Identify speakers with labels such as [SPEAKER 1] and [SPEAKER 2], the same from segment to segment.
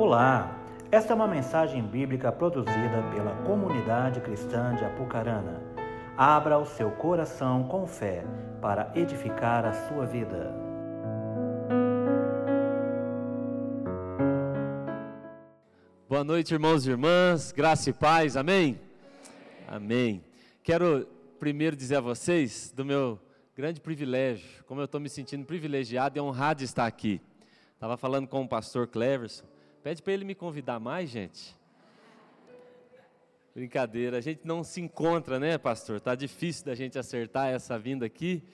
[SPEAKER 1] Olá, esta é uma mensagem bíblica produzida pela comunidade cristã de Apucarana. Abra o seu coração com fé para edificar a sua vida.
[SPEAKER 2] Boa noite, irmãos e irmãs, graça e paz, amém? Amém. Quero primeiro dizer a vocês do meu grande privilégio, como eu estou me sentindo privilegiado e honrado de estar aqui. Estava falando com o pastor Cleverson, pede para ele me convidar mais, gente. Brincadeira, a gente não se encontra, né, pastor? Está difícil da gente acertar essa vinda aqui,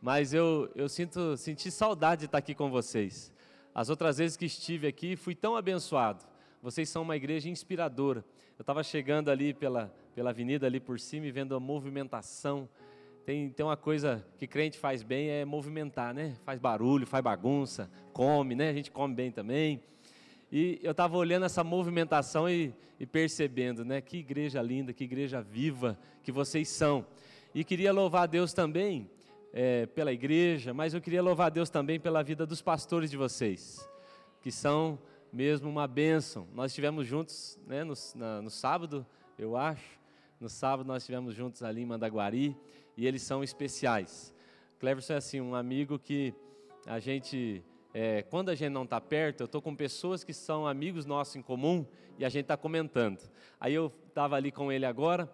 [SPEAKER 2] mas eu, eu sinto, senti saudade de estar aqui com vocês. As outras vezes que estive aqui, fui tão abençoado. Vocês são uma igreja inspiradora. Eu estava chegando ali pela, pela avenida ali por cima e vendo a movimentação. Tem, tem uma coisa que crente faz bem, é movimentar, né? Faz barulho, faz bagunça, come, né? A gente come bem também. E eu estava olhando essa movimentação e, e, percebendo, né? Que igreja linda, que igreja viva que vocês são. E queria louvar Deus também é, pela igreja, mas eu queria louvar Deus também pela vida dos pastores de vocês, que são mesmo uma bênção. Nós estivemos juntos né, no, na, no sábado, eu acho. No sábado nós estivemos juntos ali em Mandaguari e eles são especiais. Cleverson é assim, um amigo que a gente, é, quando a gente não está perto, eu estou com pessoas que são amigos nossos em comum e a gente está comentando. Aí eu estava ali com ele agora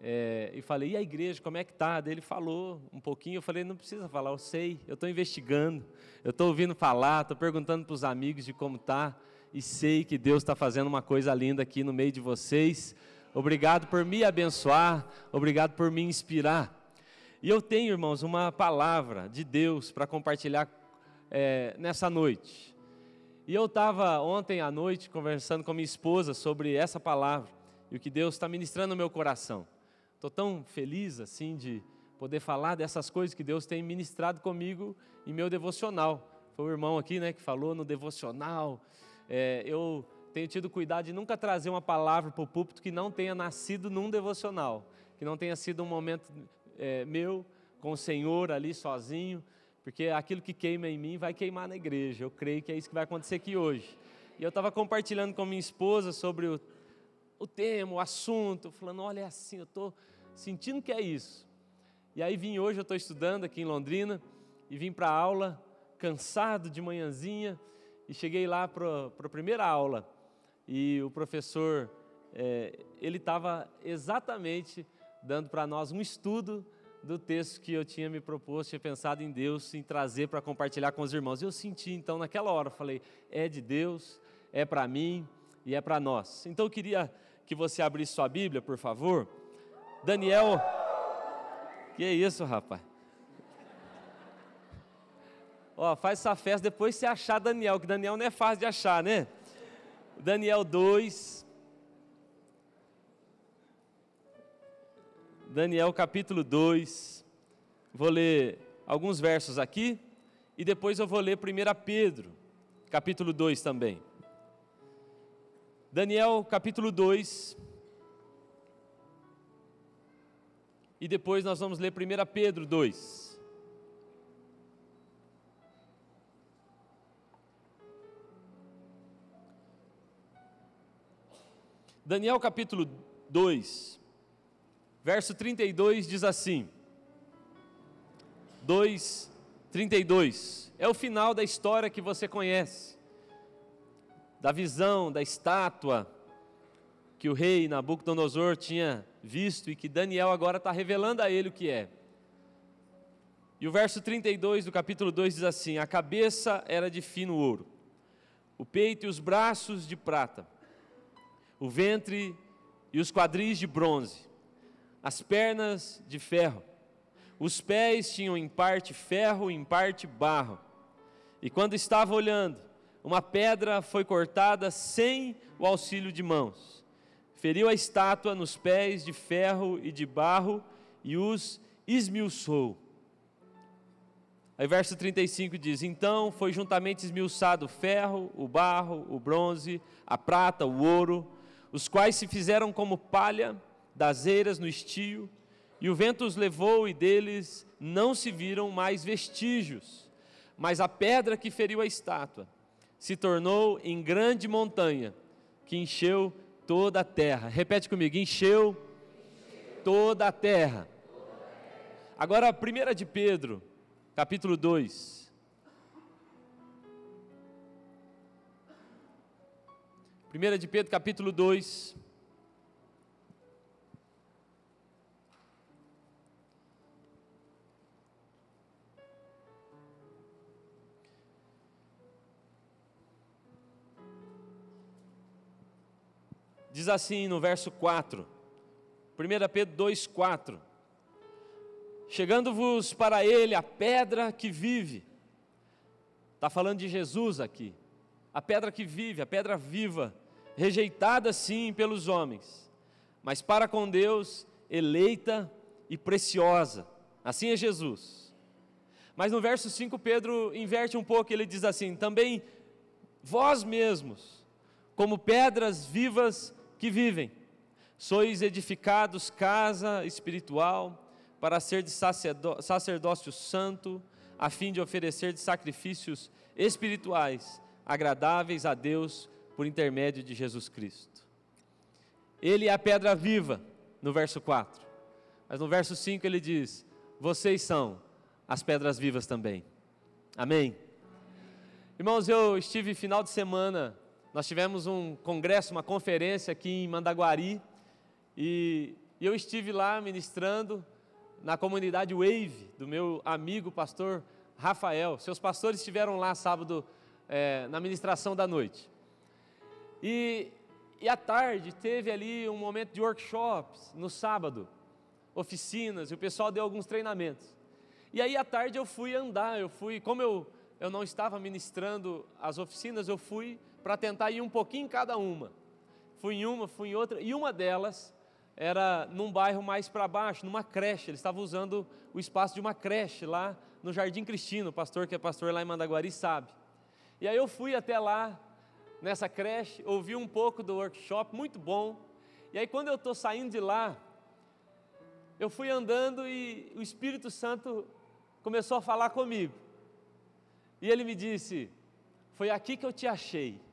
[SPEAKER 2] é, e falei, e a igreja, como é que está? Ele falou um pouquinho, eu falei, não precisa falar, eu sei, eu estou investigando, eu estou ouvindo falar, estou perguntando para os amigos de como está e sei que Deus está fazendo uma coisa linda aqui no meio de vocês. Obrigado por me abençoar, obrigado por me inspirar. E eu tenho, irmãos, uma palavra de Deus para compartilhar é, nessa noite. E eu estava ontem à noite conversando com minha esposa sobre essa palavra e o que Deus está ministrando no meu coração. Estou tão feliz assim de poder falar dessas coisas que Deus tem ministrado comigo em meu devocional. Foi o irmão aqui, né, que falou no devocional é, eu tenho tido cuidado de nunca trazer uma palavra para o púlpito que não tenha nascido num devocional, que não tenha sido um momento é, meu com o Senhor ali sozinho, porque aquilo que queima em mim vai queimar na igreja. Eu creio que é isso que vai acontecer aqui hoje. E eu estava compartilhando com minha esposa sobre o, o tema, o assunto, falando: olha, é assim, eu estou sentindo que é isso. E aí vim hoje, eu estou estudando aqui em Londrina, e vim para a aula, cansado de manhãzinha, e cheguei lá para a primeira aula e o professor, é, ele estava exatamente dando para nós um estudo do texto que eu tinha me proposto, tinha pensado em Deus, em trazer para compartilhar com os irmãos. Eu senti então naquela hora, falei, é de Deus, é para mim e é para nós. Então eu queria que você abrisse sua Bíblia, por favor. Daniel, que é isso, rapaz? Ó, faz essa festa depois você achar Daniel, que Daniel não é fácil de achar, né? Daniel 2. Daniel capítulo 2. Vou ler alguns versos aqui e depois eu vou ler 1 Pedro, capítulo 2 também. Daniel capítulo 2. E depois nós vamos ler 1 Pedro 2. Daniel capítulo 2, verso 32 diz assim: 2, 32. É o final da história que você conhece, da visão, da estátua que o rei Nabucodonosor tinha visto e que Daniel agora está revelando a ele o que é. E o verso 32 do capítulo 2 diz assim: A cabeça era de fino ouro, o peito e os braços de prata o ventre e os quadris de bronze, as pernas de ferro, os pés tinham em parte ferro em parte barro. E quando estava olhando, uma pedra foi cortada sem o auxílio de mãos. Feriu a estátua nos pés de ferro e de barro e os esmiuçou. Aí verso 35 diz: Então foi juntamente esmiuçado o ferro, o barro, o bronze, a prata, o ouro, os quais se fizeram como palha das eiras no estio, e o vento os levou, e deles não se viram mais vestígios. Mas a pedra que feriu a estátua se tornou em grande montanha, que encheu toda a terra. Repete comigo: encheu toda a terra. Agora, a primeira de Pedro, capítulo 2. Primeira de Pedro, capítulo 2. Diz assim no verso 4, 1 Pedro 2, 4: Chegando-vos para ele a pedra que vive, está falando de Jesus aqui, a pedra que vive, a pedra viva, rejeitada sim pelos homens, mas para com Deus eleita e preciosa, assim é Jesus. Mas no verso 5, Pedro inverte um pouco, ele diz assim: também vós mesmos, como pedras vivas que vivem. Sois edificados casa espiritual para ser de sacerdócio santo, a fim de oferecer de sacrifícios espirituais agradáveis a Deus por intermédio de Jesus Cristo. Ele é a pedra viva, no verso 4. Mas no verso 5 ele diz: Vocês são as pedras vivas também. Amém? Irmãos, eu estive final de semana nós tivemos um congresso, uma conferência aqui em Mandaguari, e, eu estive lá ministrando na comunidade Wave, do meu amigo pastor Rafael. Seus pastores estiveram lá sábado é, na ministração da noite. E, e à tarde teve ali um momento de workshops, no sábado, oficinas, e o pessoal deu alguns treinamentos. E aí à tarde eu fui andar, eu fui, como eu, eu não estava ministrando as oficinas, eu fui para tentar ir um pouquinho em cada uma. Fui em uma, fui em outra, e uma delas era num bairro mais para baixo, numa creche. Ele estava usando o espaço de uma creche lá no Jardim Cristino. O pastor que é pastor lá em Mandaguari sabe. E aí eu fui até lá, nessa creche, ouvi um pouco do workshop, muito bom. E aí quando eu estou saindo de lá, eu fui andando e o Espírito Santo começou a falar comigo. E ele me disse: Foi aqui que eu te achei.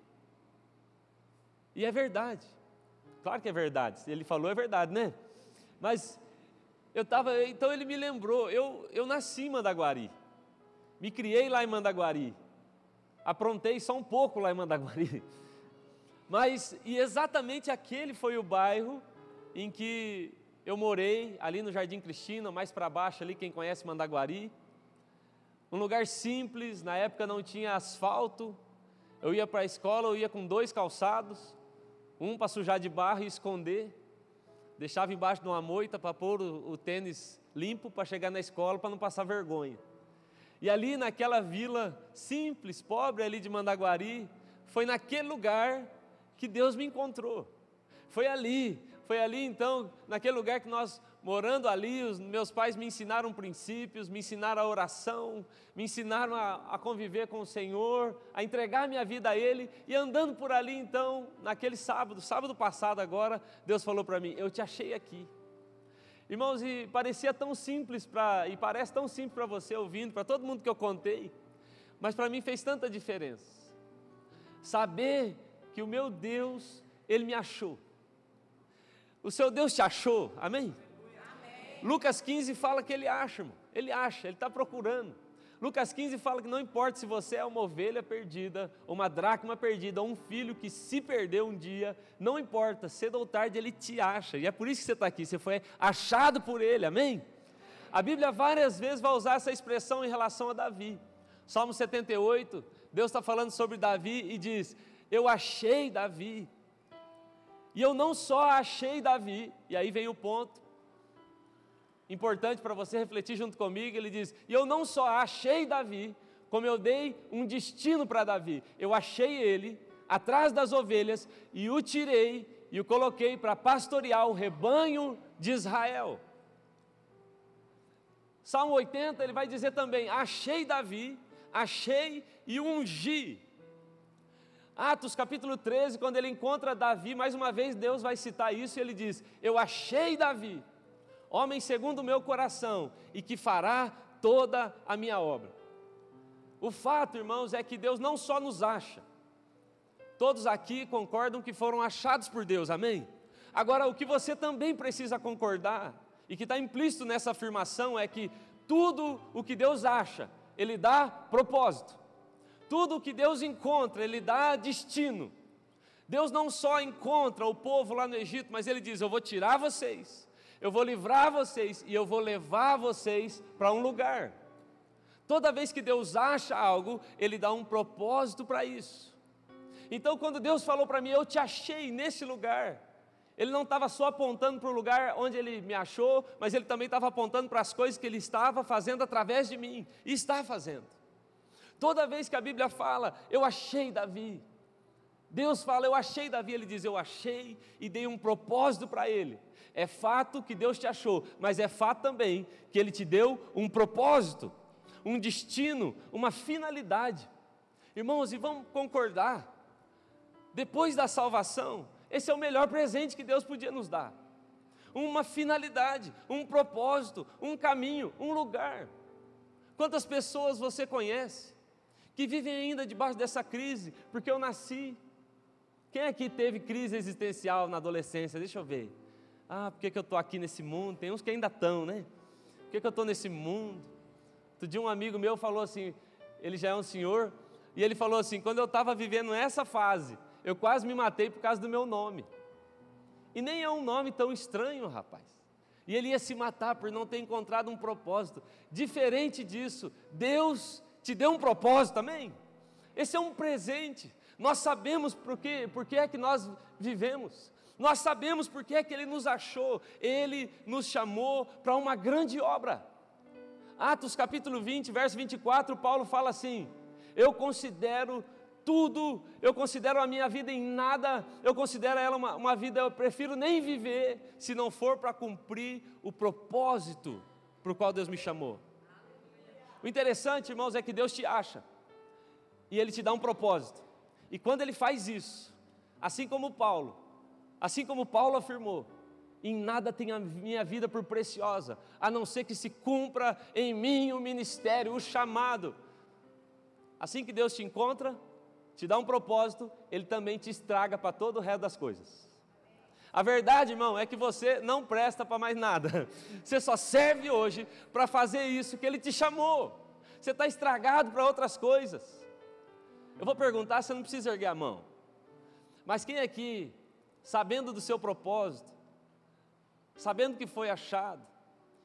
[SPEAKER 2] E é verdade. Claro que é verdade. Se ele falou, é verdade, né? Mas eu estava. Então ele me lembrou. Eu, eu nasci em Mandaguari. Me criei lá em Mandaguari. Aprontei só um pouco lá em Mandaguari. Mas, e exatamente aquele foi o bairro em que eu morei, ali no Jardim Cristina, mais para baixo, ali, quem conhece Mandaguari. Um lugar simples, na época não tinha asfalto. Eu ia para a escola, eu ia com dois calçados um para sujar de barro e esconder, deixava embaixo de uma moita para pôr o, o tênis limpo para chegar na escola para não passar vergonha. E ali naquela vila simples, pobre ali de Mandaguari, foi naquele lugar que Deus me encontrou. Foi ali, foi ali então, naquele lugar que nós morando ali, os meus pais me ensinaram princípios, me ensinaram a oração, me ensinaram a, a, conviver com o Senhor, a entregar minha vida a Ele, e andando por ali então, naquele sábado, sábado passado agora, Deus falou para mim: Eu te achei aqui. Irmãos, e parecia tão simples para, e parece tão simples para você ouvindo, para todo mundo que eu contei, mas para mim fez tanta diferença. Saber que o meu Deus, Ele me achou. O seu Deus te achou, amém? Lucas 15 fala que ele acha, irmão. Ele acha, ele está procurando. Lucas 15 fala que não importa se você é uma ovelha perdida, uma dracma perdida, um filho que se perdeu um dia, não importa, cedo ou tarde ele te acha, e é por isso que você está aqui, você foi achado por ele, amém? A Bíblia várias vezes vai usar essa expressão em relação a Davi. Salmo 78, Deus está falando sobre Davi e diz: Eu achei Davi. E eu não só achei Davi, e aí vem o ponto, importante para você refletir junto comigo. Ele diz: E eu não só achei Davi, como eu dei um destino para Davi. Eu achei ele atrás das ovelhas e o tirei e o coloquei para pastorear o rebanho de Israel. Salmo 80, ele vai dizer também: Achei Davi, achei e ungi. Atos capítulo 13, quando ele encontra Davi, mais uma vez Deus vai citar isso e ele diz: Eu achei Davi homem segundo o meu coração, e que fará toda a minha obra. O fato, irmãos, é que Deus não só nos acha, todos aqui concordam que foram achados por Deus, amém? Agora, o que você também precisa concordar, e que está implícito nessa afirmação, é que tudo o que Deus acha, Ele dá propósito. Tudo o que Deus encontra, Ele dá destino. Deus não só encontra o povo lá no Egito, mas Ele diz: Eu vou tirar vocês, eu vou livrar vocês e eu vou levar vocês para um lugar. Toda vez que Deus acha algo, Ele dá um propósito para isso. Então, quando Deus falou para mim, eu te achei nesse lugar, Ele não estava só apontando para o lugar onde Ele me achou, mas Ele também estava apontando para as coisas que Ele estava fazendo através de mim, e está fazendo. Toda vez que a Bíblia fala, eu achei Davi, Deus fala, eu achei Davi, ele diz, eu achei e dei um propósito para ele. É fato que Deus te achou, mas é fato também que ele te deu um propósito, um destino, uma finalidade. Irmãos, e vamos concordar, depois da salvação, esse é o melhor presente que Deus podia nos dar. Uma finalidade, um propósito, um caminho, um lugar. Quantas pessoas você conhece que vivem ainda debaixo dessa crise, porque eu nasci, quem aqui teve crise existencial na adolescência? Deixa eu ver. Ah, por que, que eu estou aqui nesse mundo? Tem uns que ainda estão, né? Por que, que eu estou nesse mundo? Outro dia um amigo meu falou assim, ele já é um senhor, e ele falou assim, quando eu estava vivendo essa fase, eu quase me matei por causa do meu nome. E nem é um nome tão estranho, rapaz. E ele ia se matar por não ter encontrado um propósito. Diferente disso, Deus te deu um propósito também. Esse é um presente. Nós sabemos por que é que nós vivemos. Nós sabemos por que é que Ele nos achou. Ele nos chamou para uma grande obra. Atos capítulo 20, verso 24, Paulo fala assim: Eu considero tudo, eu considero a minha vida em nada, eu considero ela uma, uma vida, eu prefiro nem viver, se não for para cumprir o propósito para o qual Deus me chamou. O interessante, irmãos, é que Deus te acha, e Ele te dá um propósito. E quando ele faz isso, assim como Paulo, assim como Paulo afirmou, em nada tem a minha vida por preciosa, a não ser que se cumpra em mim o ministério, o chamado. Assim que Deus te encontra, te dá um propósito, Ele também te estraga para todo o resto das coisas. A verdade, irmão, é que você não presta para mais nada. Você só serve hoje para fazer isso que Ele te chamou. Você está estragado para outras coisas. Eu vou perguntar, você não precisa erguer a mão. Mas quem aqui, sabendo do seu propósito, sabendo que foi achado,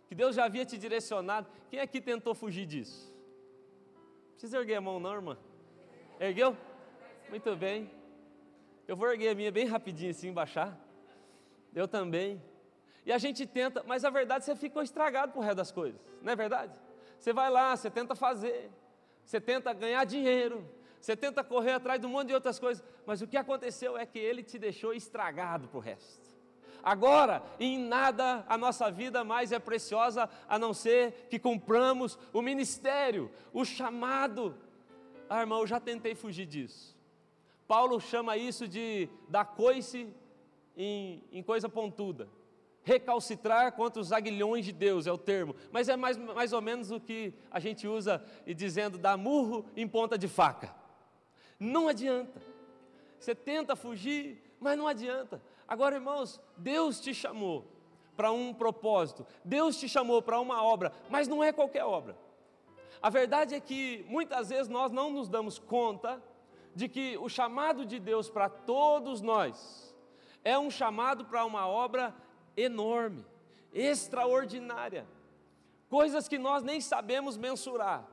[SPEAKER 2] que Deus já havia te direcionado, quem aqui tentou fugir disso? Não precisa erguer a mão, não, irmã. Ergueu? Muito bem. Eu vou erguer a minha bem rapidinho assim, baixar. Eu também. E a gente tenta, mas a verdade você ficou estragado por resto das coisas, não é verdade? Você vai lá, você tenta fazer, você tenta ganhar dinheiro, você tenta correr atrás de um monte de outras coisas, mas o que aconteceu é que ele te deixou estragado para o resto. Agora, em nada a nossa vida mais é preciosa a não ser que cumpramos o ministério, o chamado. Ah, irmão, eu já tentei fugir disso. Paulo chama isso de dar coice em, em coisa pontuda. Recalcitrar contra os aguilhões de Deus é o termo, mas é mais, mais ou menos o que a gente usa e dizendo dar murro em ponta de faca. Não adianta. Você tenta fugir, mas não adianta. Agora, irmãos, Deus te chamou para um propósito, Deus te chamou para uma obra, mas não é qualquer obra. A verdade é que muitas vezes nós não nos damos conta de que o chamado de Deus para todos nós é um chamado para uma obra enorme, extraordinária, coisas que nós nem sabemos mensurar.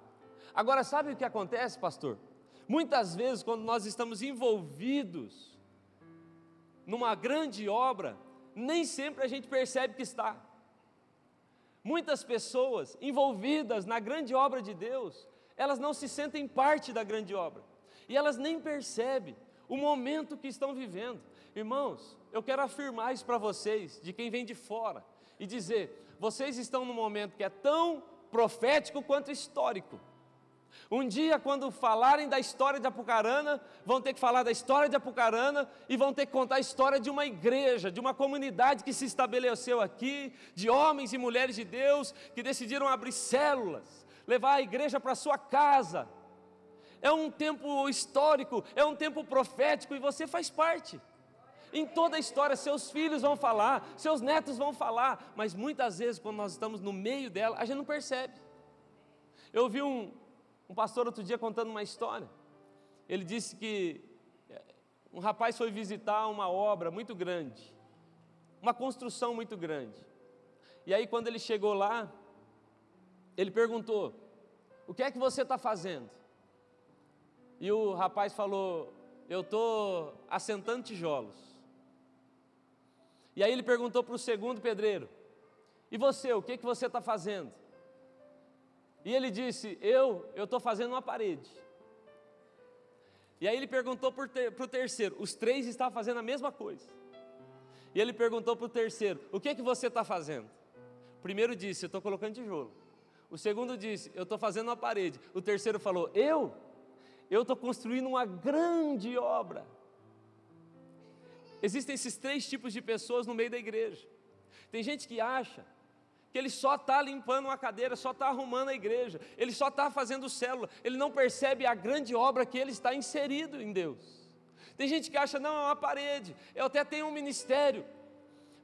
[SPEAKER 2] Agora, sabe o que acontece, pastor? Muitas vezes, quando nós estamos envolvidos numa grande obra, nem sempre a gente percebe que está. Muitas pessoas envolvidas na grande obra de Deus, elas não se sentem parte da grande obra, e elas nem percebem o momento que estão vivendo. Irmãos, eu quero afirmar isso para vocês, de quem vem de fora, e dizer: vocês estão num momento que é tão profético quanto histórico. Um dia, quando falarem da história de Apucarana, vão ter que falar da história de Apucarana e vão ter que contar a história de uma igreja, de uma comunidade que se estabeleceu aqui, de homens e mulheres de Deus que decidiram abrir células, levar a igreja para sua casa. é um tempo histórico, é um tempo profético e você faz parte. Em toda a história, seus filhos vão falar, seus netos vão falar, mas muitas vezes, quando nós estamos no meio dela, a gente não percebe. Eu ouvi um, um pastor outro dia contando uma história. Ele disse que eh, um rapaz foi visitar uma obra muito grande, uma construção muito grande. E aí, quando ele chegou lá, ele perguntou: O que é que você está fazendo? E o rapaz falou: Eu estou assentando tijolos. E aí ele perguntou para o segundo pedreiro: E você, o que, que você está fazendo? E ele disse: Eu, estou fazendo uma parede. E aí ele perguntou para o terceiro: Os três estavam fazendo a mesma coisa. E ele perguntou para o terceiro: O que, que você está fazendo? O primeiro disse: Eu estou colocando tijolo. O segundo disse: Eu estou fazendo uma parede. O terceiro falou: Eu? Eu estou construindo uma grande obra. Existem esses três tipos de pessoas no meio da igreja. Tem gente que acha que ele só está limpando uma cadeira, só está arrumando a igreja, ele só está fazendo célula, ele não percebe a grande obra que ele está inserido em Deus. Tem gente que acha, não, é uma parede, eu até tenho um ministério,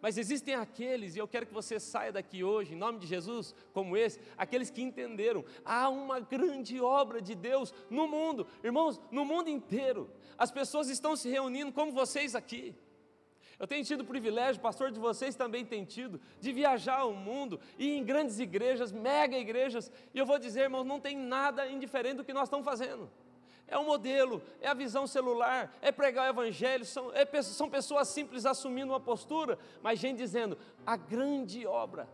[SPEAKER 2] mas existem aqueles, e eu quero que você saia daqui hoje, em nome de Jesus, como esse, aqueles que entenderam, há uma grande obra de Deus no mundo, irmãos, no mundo inteiro, as pessoas estão se reunindo como vocês aqui. Eu tenho tido o privilégio, pastor de vocês também tem tido, de viajar o mundo e em grandes igrejas, mega igrejas, e eu vou dizer, irmãos, não tem nada indiferente do que nós estamos fazendo. É o modelo, é a visão celular, é pregar o evangelho, são, é, são pessoas simples assumindo uma postura, mas gente dizendo, a grande obra.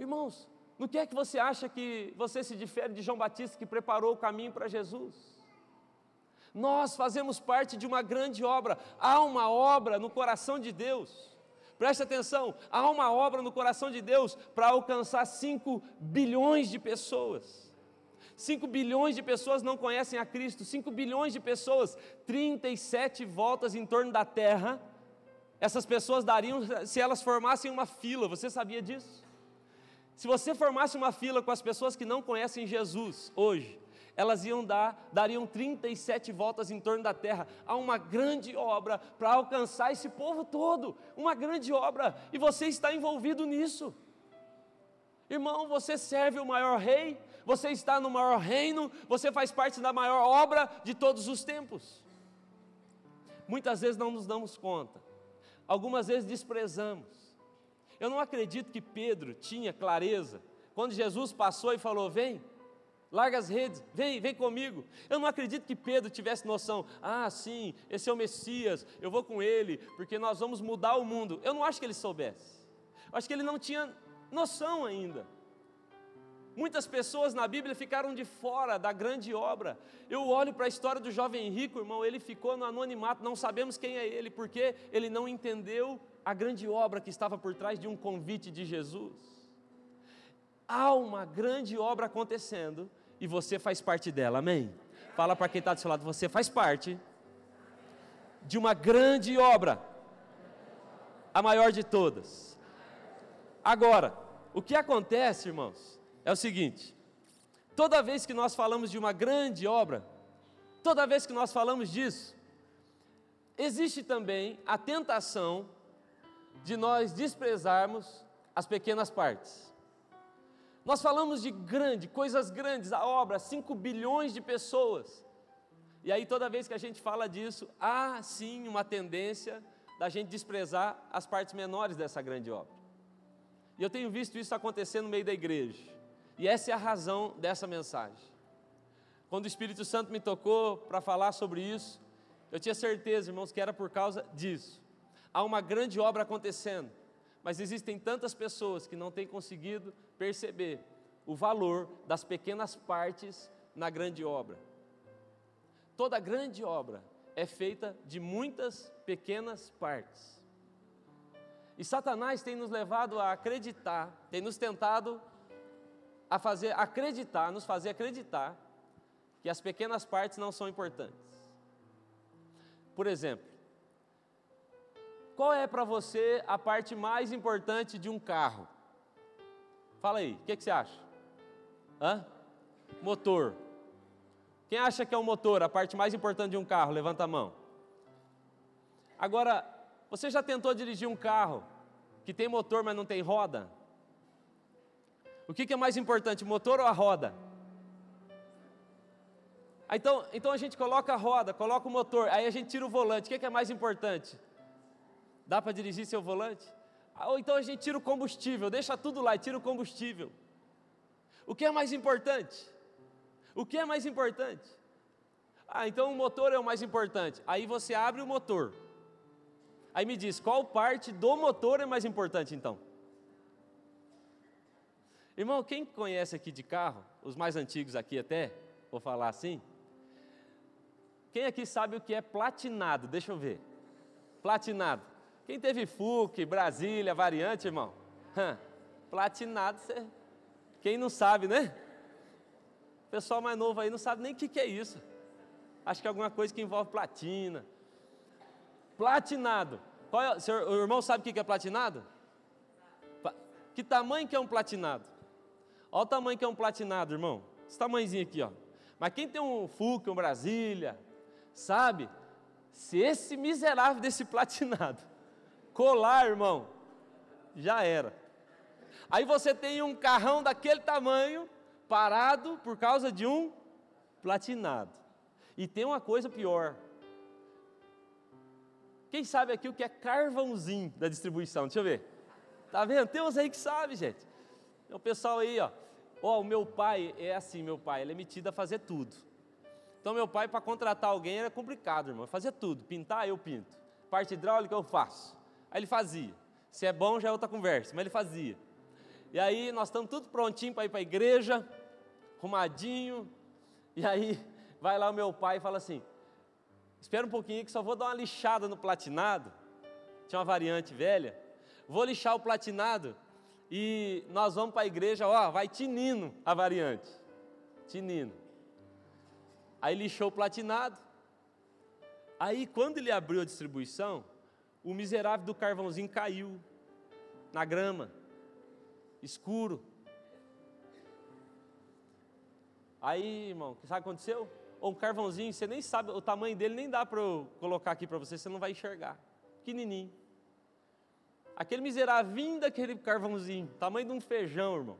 [SPEAKER 2] Irmãos, no que é que você acha que você se difere de João Batista que preparou o caminho para Jesus? Nós fazemos parte de uma grande obra. Há uma obra no coração de Deus. Preste atenção, há uma obra no coração de Deus para alcançar 5 bilhões de pessoas. 5 bilhões de pessoas não conhecem a Cristo, 5 bilhões de pessoas, 37 voltas em torno da terra. Essas pessoas dariam se elas formassem uma fila, você sabia disso? Se você formasse uma fila com as pessoas que não conhecem Jesus hoje, elas iam dar, dariam 37 voltas em torno da terra. Há uma grande obra para alcançar esse povo todo, uma grande obra, e você está envolvido nisso. Irmão, você serve o maior rei, você está no maior reino, você faz parte da maior obra de todos os tempos. Muitas vezes não nos damos conta, algumas vezes desprezamos. Eu não acredito que Pedro tinha clareza quando Jesus passou e falou: Vem, larga as redes, vem, vem comigo. Eu não acredito que Pedro tivesse noção, ah, sim, esse é o Messias, eu vou com ele, porque nós vamos mudar o mundo. Eu não acho que ele soubesse. Eu acho que ele não tinha noção ainda. Muitas pessoas na Bíblia ficaram de fora da grande obra. Eu olho para a história do jovem rico, irmão, ele ficou no anonimato, não sabemos quem é ele, porque ele não entendeu a grande obra que estava por trás de um convite de Jesus. Há uma grande obra acontecendo e você faz parte dela, amém? Fala para quem está do seu lado, você faz parte de uma grande obra, a maior de todas. Agora, o que acontece, irmãos, é o seguinte: toda vez que nós falamos de uma grande obra, toda vez que nós falamos disso, existe também a tentação de nós desprezarmos as pequenas partes. Nós falamos de grande, coisas grandes, a obra, 5 bilhões de pessoas. E aí, toda vez que a gente fala disso, há sim uma tendência da gente desprezar as partes menores dessa grande obra. E eu tenho visto isso acontecer no meio da igreja. E essa é a razão dessa mensagem. Quando o Espírito Santo me tocou para falar sobre isso, eu tinha certeza, irmãos, que era por causa disso. Há uma grande obra acontecendo mas existem tantas pessoas que não têm conseguido perceber o valor das pequenas partes na grande obra. Toda grande obra é feita de muitas pequenas partes. E Satanás tem nos levado a acreditar, tem nos tentado a fazer acreditar, nos fazer acreditar que as pequenas partes não são importantes. Por exemplo, qual é para você a parte mais importante de um carro? Fala aí, o que, que, você acha? Hã? Motor. Quem acha que é o motor, a parte mais importante de um carro? Levanta a mão. Agora, você já tentou dirigir um carro que tem motor, mas não tem roda? O que, é mais importante, o motor ou a roda? Então, então a gente coloca a roda, coloca o motor, aí a gente tira o volante. O que, é mais importante? Dá para dirigir seu volante? Ah, ou então a gente tira o combustível, deixa tudo lá e tira o combustível. O que é mais importante? O que é mais importante? Ah, então o motor é o mais importante. Aí você abre o motor. Aí me diz, qual parte do motor é mais importante então? Irmão, quem conhece aqui de carro, os mais antigos aqui até, vou falar assim. Quem aqui sabe o que é platinado? Deixa eu ver. Platinado. Quem teve FUC, Brasília, variante, irmão? Hã, platinado, você... quem não sabe, né? O pessoal mais novo aí não sabe nem o que, que é isso. Acho que é alguma coisa que envolve platina. Platinado. Qual é, o irmão sabe o que é platinado? Que tamanho que é um platinado? Olha o tamanho que é um platinado, irmão. Esse tamanhozinho aqui, ó. Mas quem tem um Fouca, um Brasília, sabe? Se esse miserável desse platinado colar, irmão, já era. Aí você tem um carrão daquele tamanho parado por causa de um platinado. E tem uma coisa pior. Quem sabe aqui o que é carvãozinho da distribuição? Deixa eu ver. Tá vendo? Tem uns aí que sabe, gente. O pessoal aí, ó. Ó, o meu pai é assim, meu pai, ele é metido a fazer tudo. Então, meu pai, para contratar alguém era complicado, irmão. Fazia tudo. Pintar, eu pinto. Parte hidráulica, eu faço. Aí ele fazia. Se é bom, já é outra conversa, mas ele fazia. E aí, nós estamos tudo prontinho para ir para a igreja, arrumadinho. E aí, vai lá o meu pai e fala assim: Espera um pouquinho que só vou dar uma lixada no platinado. Tinha uma variante velha. Vou lixar o platinado e nós vamos para a igreja, ó, vai tinindo a variante. Tinindo. Aí lixou o platinado. Aí quando ele abriu a distribuição, o miserável do carvãozinho caiu na grama, escuro. Aí, irmão, sabe o que aconteceu? um carvãozinho, você nem sabe o tamanho dele, nem dá para eu colocar aqui para você, você não vai enxergar. Pequenininho. Aquele miserável daquele carvãozinho, tamanho de um feijão, irmão,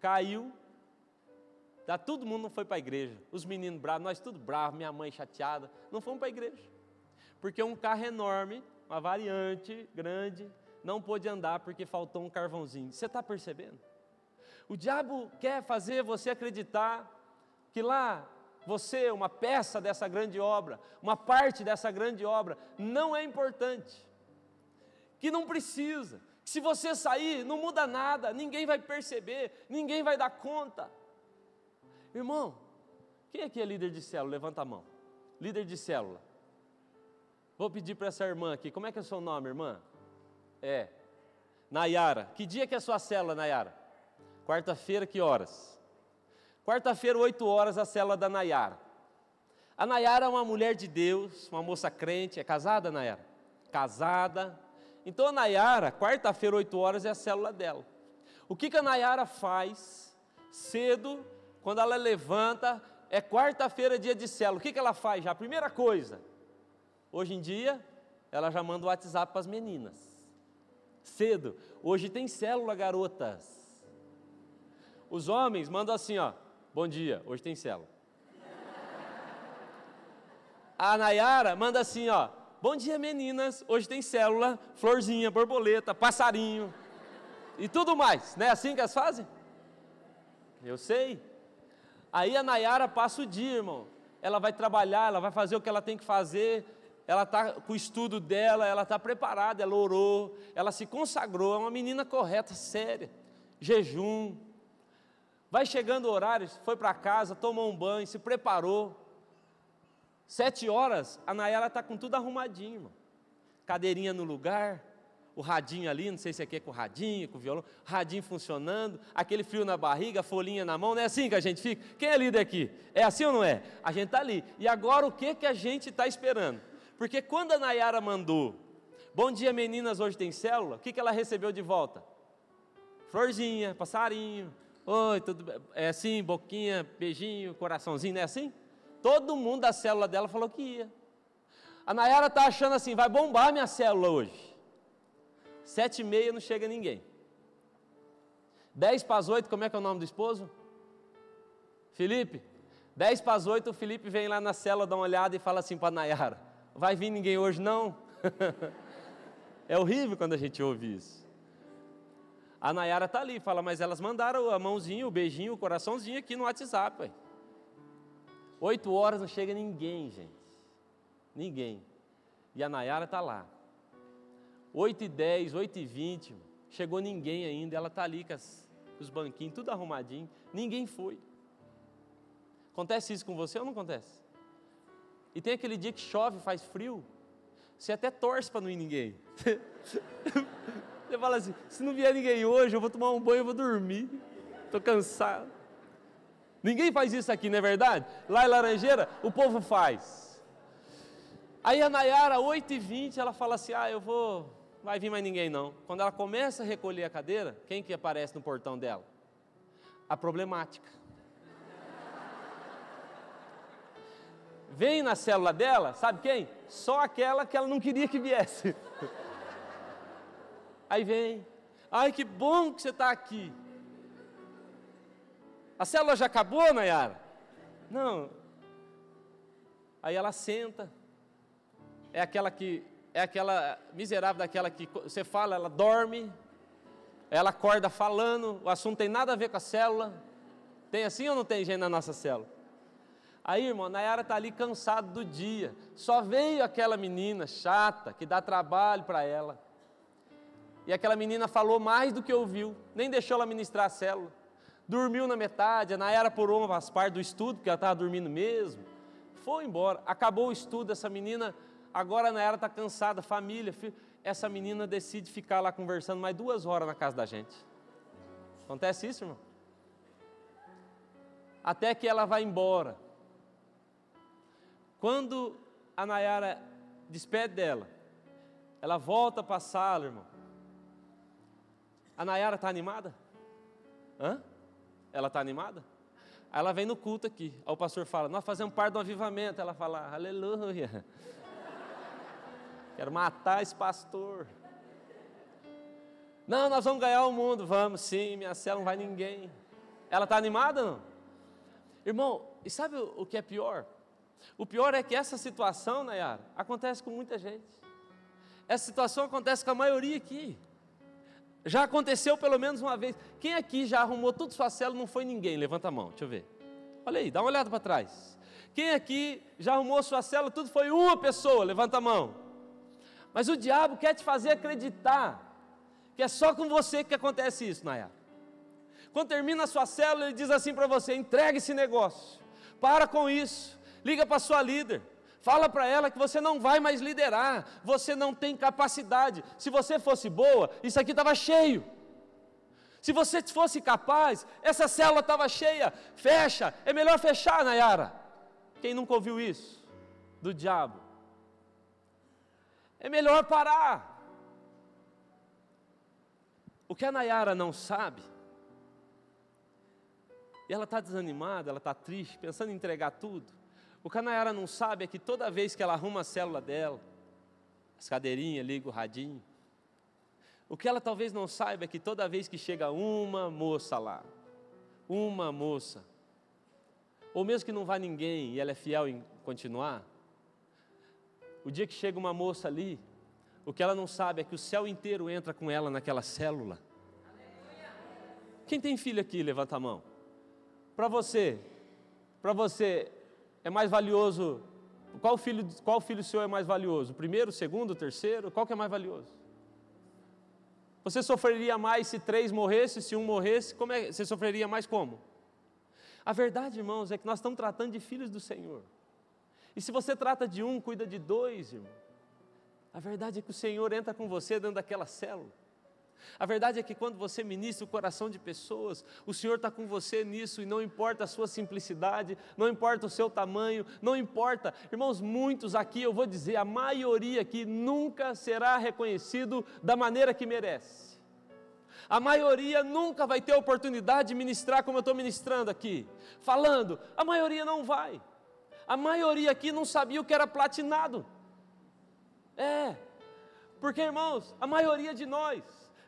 [SPEAKER 2] caiu. Já todo mundo não foi para a igreja. Os meninos bravos, nós tudo bravos, minha mãe chateada, não fomos para a igreja. Porque um carro enorme, uma variante grande, não pôde andar porque faltou um carvãozinho. Você está percebendo? O diabo quer fazer você acreditar que lá você, uma peça dessa grande obra, uma parte dessa grande obra, não é importante, que não precisa, que se você sair, não muda nada, ninguém vai perceber, ninguém vai dar conta. Irmão, quem aqui é líder de célula? Levanta a mão. Líder de célula. Vou pedir para essa irmã aqui, como é que é o seu nome, irmã? É. Nayara. Que dia que é a sua célula, Nayara? Quarta-feira, que horas? Quarta-feira, 8 horas, a célula da Nayara. A Nayara é uma mulher de Deus, uma moça crente, é casada, Nayara? Casada. Então a Nayara, quarta-feira, 8 horas, é a célula dela. O que, que a Nayara faz cedo, quando ela levanta, é quarta-feira, dia de célula. O que, que ela faz já? Primeira coisa, hoje em dia, ela já manda o WhatsApp para as meninas. Cedo. Hoje tem célula, garotas. Os homens mandam assim, ó. Bom dia, hoje tem célula. A Nayara manda assim, ó. Bom dia, meninas. Hoje tem célula, florzinha, borboleta, passarinho e tudo mais. Não é assim que elas fazem? Eu sei. Aí a Nayara passa o dia, irmão. Ela vai trabalhar, ela vai fazer o que ela tem que fazer. Ela está com o estudo dela, ela está preparada, ela orou, ela se consagrou. É uma menina correta, séria. Jejum, Vai chegando o horário, foi para casa, tomou um banho, se preparou. Sete horas, a Nayara está com tudo arrumadinho, irmão. Cadeirinha no lugar, o radinho ali, não sei se aqui é com o radinho, com o violão, radinho funcionando, aquele frio na barriga, folhinha na mão, não é assim que a gente fica? Quem é líder aqui? É assim ou não é? A gente está ali. E agora o que, que a gente está esperando? Porque quando a Nayara mandou, bom dia meninas, hoje tem célula, o que, que ela recebeu de volta? Florzinha, passarinho, Oi, tudo bem? É assim, boquinha, beijinho, coraçãozinho, não é assim? Todo mundo da célula dela falou que ia. A Nayara está achando assim, vai bombar minha célula hoje. Sete e meia não chega ninguém. Dez para as oito, como é que é o nome do esposo? Felipe. Dez para as oito, o Felipe vem lá na célula, dá uma olhada e fala assim para a Nayara, vai vir ninguém hoje não? é horrível quando a gente ouve isso. A Nayara está ali, fala, mas elas mandaram a mãozinha, o beijinho, o coraçãozinho aqui no WhatsApp. Ué. Oito horas não chega ninguém, gente. Ninguém. E a Nayara está lá. Oito e dez, oito e vinte, chegou ninguém ainda. Ela está ali com, as, com os banquinhos, tudo arrumadinho. Ninguém foi. Acontece isso com você ou não acontece? E tem aquele dia que chove, faz frio, você até torce para não ir ninguém. Você fala assim: se não vier ninguém hoje, eu vou tomar um banho e vou dormir. Estou cansado. Ninguém faz isso aqui, não é verdade? Lá em Laranjeira, o povo faz. Aí a Nayara, 8h20, ela fala assim: ah, eu vou. Vai vir mais ninguém não. Quando ela começa a recolher a cadeira, quem que aparece no portão dela? A problemática. Vem na célula dela, sabe quem? Só aquela que ela não queria que viesse. Aí vem, ai que bom que você está aqui. A célula já acabou, Nayara? Não. Aí ela senta. É aquela que é aquela miserável daquela que você fala, ela dorme, ela acorda falando, o assunto tem nada a ver com a célula. Tem assim ou não tem gente na nossa célula? Aí, irmão, Nayara está ali cansado do dia. Só veio aquela menina chata que dá trabalho para ela. E aquela menina falou mais do que ouviu, nem deixou ela ministrar a célula. Dormiu na metade, a Nayara pulou umas partes do estudo, porque ela estava dormindo mesmo. Foi embora, acabou o estudo, essa menina, agora a Nayara está cansada, família, filho. essa menina decide ficar lá conversando mais duas horas na casa da gente. Acontece isso, irmão? Até que ela vai embora. Quando a Nayara despede dela, ela volta para a sala, irmão. A Nayara está animada? Hã? Ela está animada? Aí ela vem no culto aqui. Aí o pastor fala: Nós fazemos parte do avivamento. Ela fala: Aleluia. Quero matar esse pastor. Não, nós vamos ganhar o mundo. Vamos sim, minha cela não vai ninguém. Ela está animada não? Irmão, e sabe o que é pior? O pior é que essa situação, Nayara, acontece com muita gente. Essa situação acontece com a maioria aqui. Já aconteceu pelo menos uma vez. Quem aqui já arrumou tudo sua célula não foi ninguém? Levanta a mão, deixa eu ver. Olha aí, dá uma olhada para trás. Quem aqui já arrumou sua célula, tudo foi uma pessoa? Levanta a mão. Mas o diabo quer te fazer acreditar que é só com você que acontece isso, Nayara. Quando termina a sua célula, ele diz assim para você: entregue esse negócio, para com isso, liga para sua líder Fala para ela que você não vai mais liderar, você não tem capacidade. Se você fosse boa, isso aqui estava cheio. Se você fosse capaz, essa célula estava cheia. Fecha, é melhor fechar, Nayara. Quem nunca ouviu isso? Do diabo. É melhor parar. O que a Nayara não sabe, e ela está desanimada, ela está triste, pensando em entregar tudo. O que a Nayara não sabe é que toda vez que ela arruma a célula dela, as cadeirinhas, liga o radinho, o que ela talvez não saiba é que toda vez que chega uma moça lá, uma moça, ou mesmo que não vá ninguém e ela é fiel em continuar, o dia que chega uma moça ali, o que ela não sabe é que o céu inteiro entra com ela naquela célula. Quem tem filho aqui, levanta a mão. Para você, para você, é mais valioso? Qual filho, qual filho seu é mais valioso? O primeiro, o segundo, o terceiro? Qual que é mais valioso? Você sofreria mais se três morressem, se um morresse? Como é, você sofreria mais como? A verdade, irmãos, é que nós estamos tratando de filhos do Senhor. E se você trata de um, cuida de dois, irmão. A verdade é que o Senhor entra com você dentro daquela célula. A verdade é que quando você ministra o coração de pessoas, o Senhor está com você nisso e não importa a sua simplicidade, não importa o seu tamanho, não importa. Irmãos, muitos aqui, eu vou dizer, a maioria aqui nunca será reconhecido da maneira que merece. A maioria nunca vai ter oportunidade de ministrar como eu estou ministrando aqui, falando, a maioria não vai. A maioria aqui não sabia o que era platinado. É, porque irmãos, a maioria de nós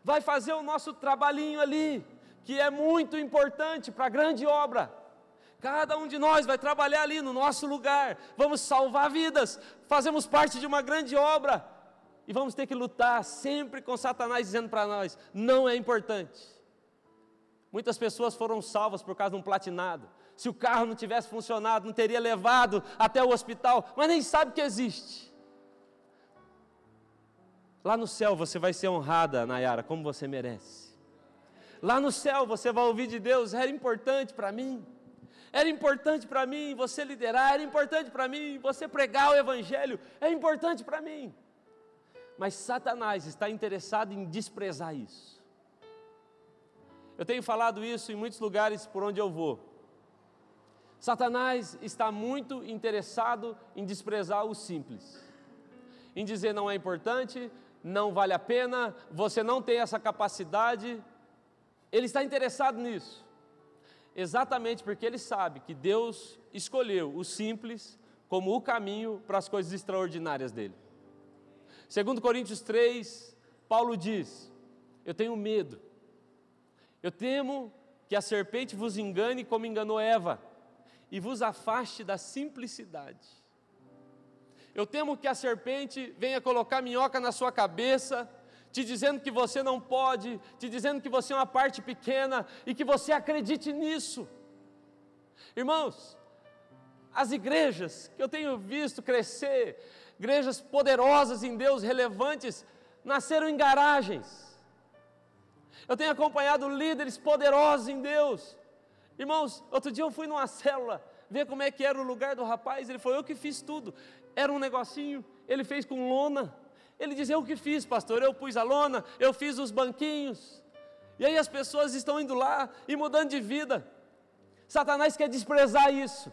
[SPEAKER 2] vai fazer o nosso trabalhinho ali, que é muito importante para a grande obra. Cada um de nós vai trabalhar ali no nosso lugar, vamos salvar vidas, fazemos parte de uma grande obra e vamos ter que lutar sempre com Satanás dizendo para nós: não é importante. Muitas pessoas foram salvas por causa de um platinado. Se o carro não tivesse funcionado, não teria levado até o hospital, mas nem sabe que existe. Lá no céu você vai ser honrada, Nayara, como você merece. Lá no céu você vai ouvir de Deus, era importante para mim. Era importante para mim você liderar, era importante para mim você pregar o Evangelho, é importante para mim. Mas Satanás está interessado em desprezar isso. Eu tenho falado isso em muitos lugares por onde eu vou. Satanás está muito interessado em desprezar o simples, em dizer não é importante, não vale a pena, você não tem essa capacidade. Ele está interessado nisso exatamente porque ele sabe que Deus escolheu o simples como o caminho para as coisas extraordinárias dele. Segundo Coríntios 3, Paulo diz: Eu tenho medo. Eu temo que a serpente vos engane como enganou Eva e vos afaste da simplicidade. Eu temo que a serpente venha colocar minhoca na sua cabeça te dizendo que você não pode, te dizendo que você é uma parte pequena e que você acredite nisso. Irmãos, as igrejas que eu tenho visto crescer, igrejas poderosas em Deus, relevantes, nasceram em garagens. Eu tenho acompanhado líderes poderosos em Deus. Irmãos, outro dia eu fui numa célula ver como é que era o lugar do rapaz, ele foi eu que fiz tudo. Era um negocinho, ele fez com lona ele diz: Eu que fiz, pastor, eu pus a lona, eu fiz os banquinhos. E aí as pessoas estão indo lá e mudando de vida. Satanás quer desprezar isso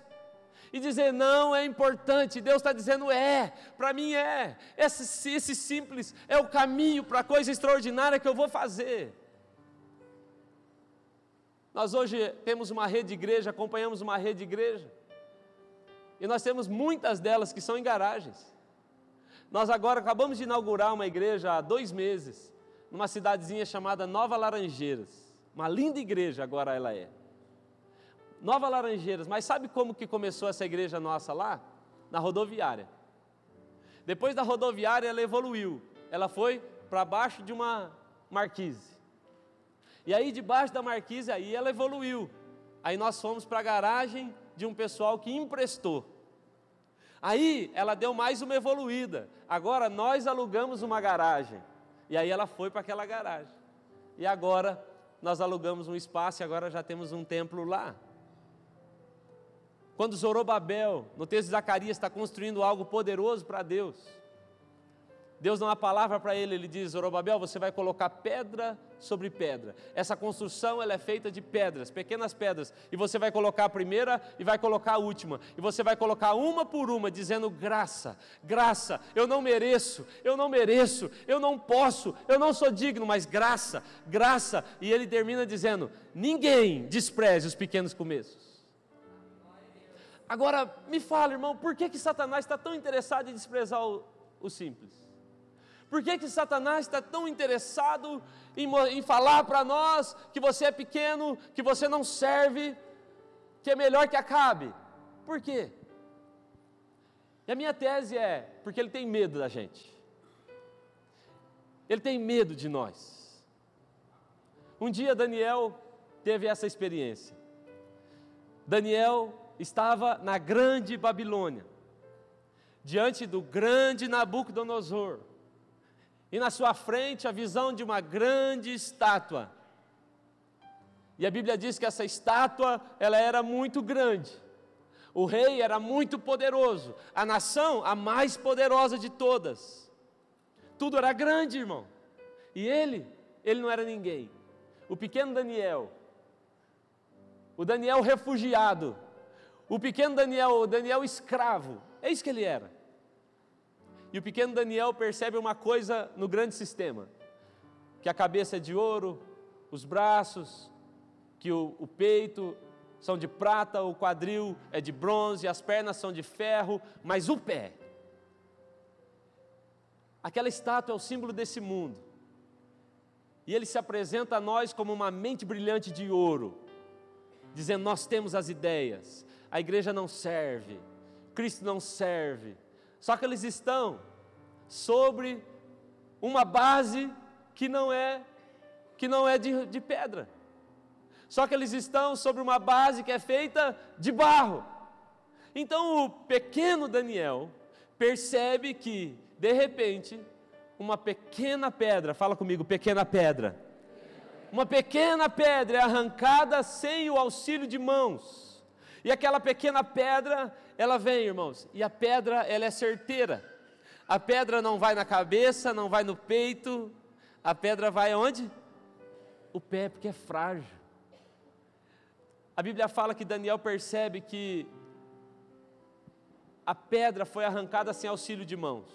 [SPEAKER 2] e dizer: Não, é importante. Deus está dizendo: É, para mim é. Esse, esse simples é o caminho para a coisa extraordinária que eu vou fazer. Nós hoje temos uma rede de igreja, acompanhamos uma rede de igreja, e nós temos muitas delas que são em garagens. Nós agora acabamos de inaugurar uma igreja há dois meses, numa cidadezinha chamada Nova Laranjeiras. Uma linda igreja agora ela é. Nova Laranjeiras, mas sabe como que começou essa igreja nossa lá? Na rodoviária. Depois da rodoviária ela evoluiu. Ela foi para baixo de uma marquise. E aí debaixo da marquise aí ela evoluiu. Aí nós fomos para a garagem de um pessoal que emprestou. Aí ela deu mais uma evoluída. Agora nós alugamos uma garagem. E aí ela foi para aquela garagem. E agora nós alugamos um espaço e agora já temos um templo lá. Quando Zorobabel, no texto de Zacarias, está construindo algo poderoso para Deus, Deus dá uma palavra para ele, ele diz: Zorobabel, você vai colocar pedra sobre pedra. Essa construção ela é feita de pedras, pequenas pedras, e você vai colocar a primeira e vai colocar a última, e você vai colocar uma por uma, dizendo: graça, graça, eu não mereço, eu não mereço, eu não posso, eu não sou digno, mas graça, graça. E ele termina dizendo: ninguém despreze os pequenos começos. Agora, me fala, irmão, por que, que Satanás está tão interessado em desprezar o, o simples? Por que, que Satanás está tão interessado em, em falar para nós que você é pequeno, que você não serve, que é melhor que acabe? Por quê? E a minha tese é: porque ele tem medo da gente. Ele tem medo de nós. Um dia Daniel teve essa experiência. Daniel estava na grande Babilônia, diante do grande Nabucodonosor e na sua frente a visão de uma grande estátua. E a Bíblia diz que essa estátua, ela era muito grande. O rei era muito poderoso, a nação a mais poderosa de todas. Tudo era grande, irmão. E ele, ele não era ninguém. O pequeno Daniel, o Daniel refugiado, o pequeno Daniel, o Daniel escravo, é isso que ele era. E o pequeno Daniel percebe uma coisa no grande sistema: que a cabeça é de ouro, os braços, que o, o peito são de prata, o quadril é de bronze, as pernas são de ferro, mas o pé. Aquela estátua é o símbolo desse mundo. E ele se apresenta a nós como uma mente brilhante de ouro, dizendo: Nós temos as ideias, a igreja não serve, Cristo não serve. Só que eles estão sobre uma base que não é que não é de, de pedra. Só que eles estão sobre uma base que é feita de barro. Então o pequeno Daniel percebe que, de repente, uma pequena pedra, fala comigo, pequena pedra. Uma pequena pedra é arrancada sem o auxílio de mãos. E aquela pequena pedra, ela vem, irmãos, e a pedra, ela é certeira. A pedra não vai na cabeça, não vai no peito, a pedra vai aonde? O pé, porque é frágil. A Bíblia fala que Daniel percebe que a pedra foi arrancada sem auxílio de mãos.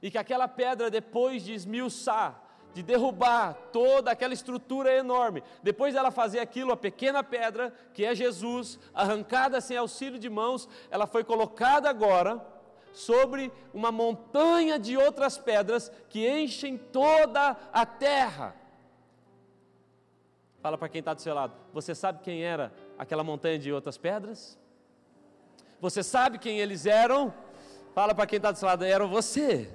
[SPEAKER 2] E que aquela pedra, depois de esmiuçar, de derrubar toda aquela estrutura enorme, depois dela fazer aquilo, a pequena pedra, que é Jesus, arrancada sem auxílio de mãos, ela foi colocada agora sobre uma montanha de outras pedras que enchem toda a terra. Fala para quem está do seu lado. Você sabe quem era aquela montanha de outras pedras? Você sabe quem eles eram? Fala para quem está do seu lado. Era você.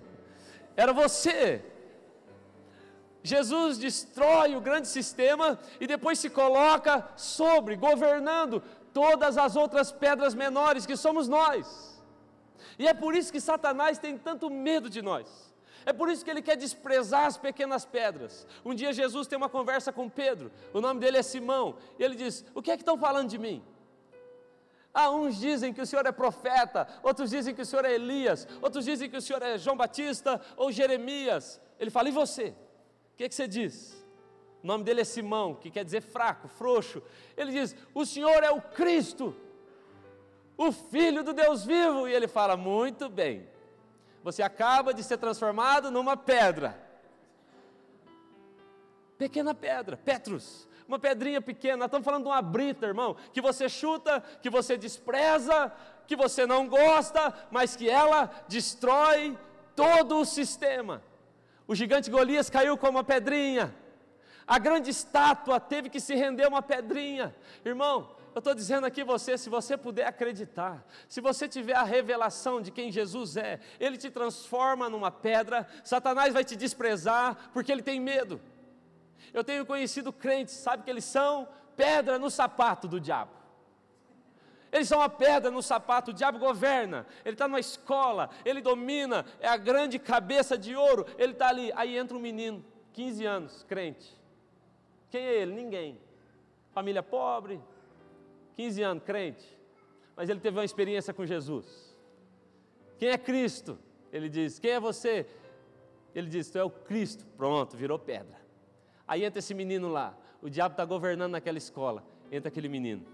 [SPEAKER 2] Era você. Jesus destrói o grande sistema e depois se coloca sobre, governando todas as outras pedras menores que somos nós. E é por isso que Satanás tem tanto medo de nós. É por isso que ele quer desprezar as pequenas pedras. Um dia Jesus tem uma conversa com Pedro, o nome dele é Simão, e ele diz: O que é que estão falando de mim? Ah, uns dizem que o senhor é profeta, outros dizem que o senhor é Elias, outros dizem que o senhor é João Batista ou Jeremias. Ele fala: E você? O que, que você diz? O nome dele é Simão, que quer dizer fraco, frouxo. Ele diz: O senhor é o Cristo, o Filho do Deus vivo. E ele fala: Muito bem. Você acaba de ser transformado numa pedra. Pequena pedra, Petrus, uma pedrinha pequena. Estamos falando de uma brita, irmão, que você chuta, que você despreza, que você não gosta, mas que ela destrói todo o sistema. O gigante Golias caiu como uma pedrinha. A grande estátua teve que se render uma pedrinha. Irmão, eu estou dizendo aqui você, se você puder acreditar, se você tiver a revelação de quem Jesus é, Ele te transforma numa pedra, Satanás vai te desprezar porque ele tem medo. Eu tenho conhecido crentes, sabe que eles são pedra no sapato do diabo. Eles são uma pedra no sapato, o diabo governa, ele está numa escola, ele domina, é a grande cabeça de ouro, ele está ali. Aí entra um menino, 15 anos, crente. Quem é ele? Ninguém. Família pobre, 15 anos, crente, mas ele teve uma experiência com Jesus. Quem é Cristo? Ele diz: Quem é você? Ele diz: Tu é o Cristo. Pronto, virou pedra. Aí entra esse menino lá. O diabo está governando naquela escola. Entra aquele menino.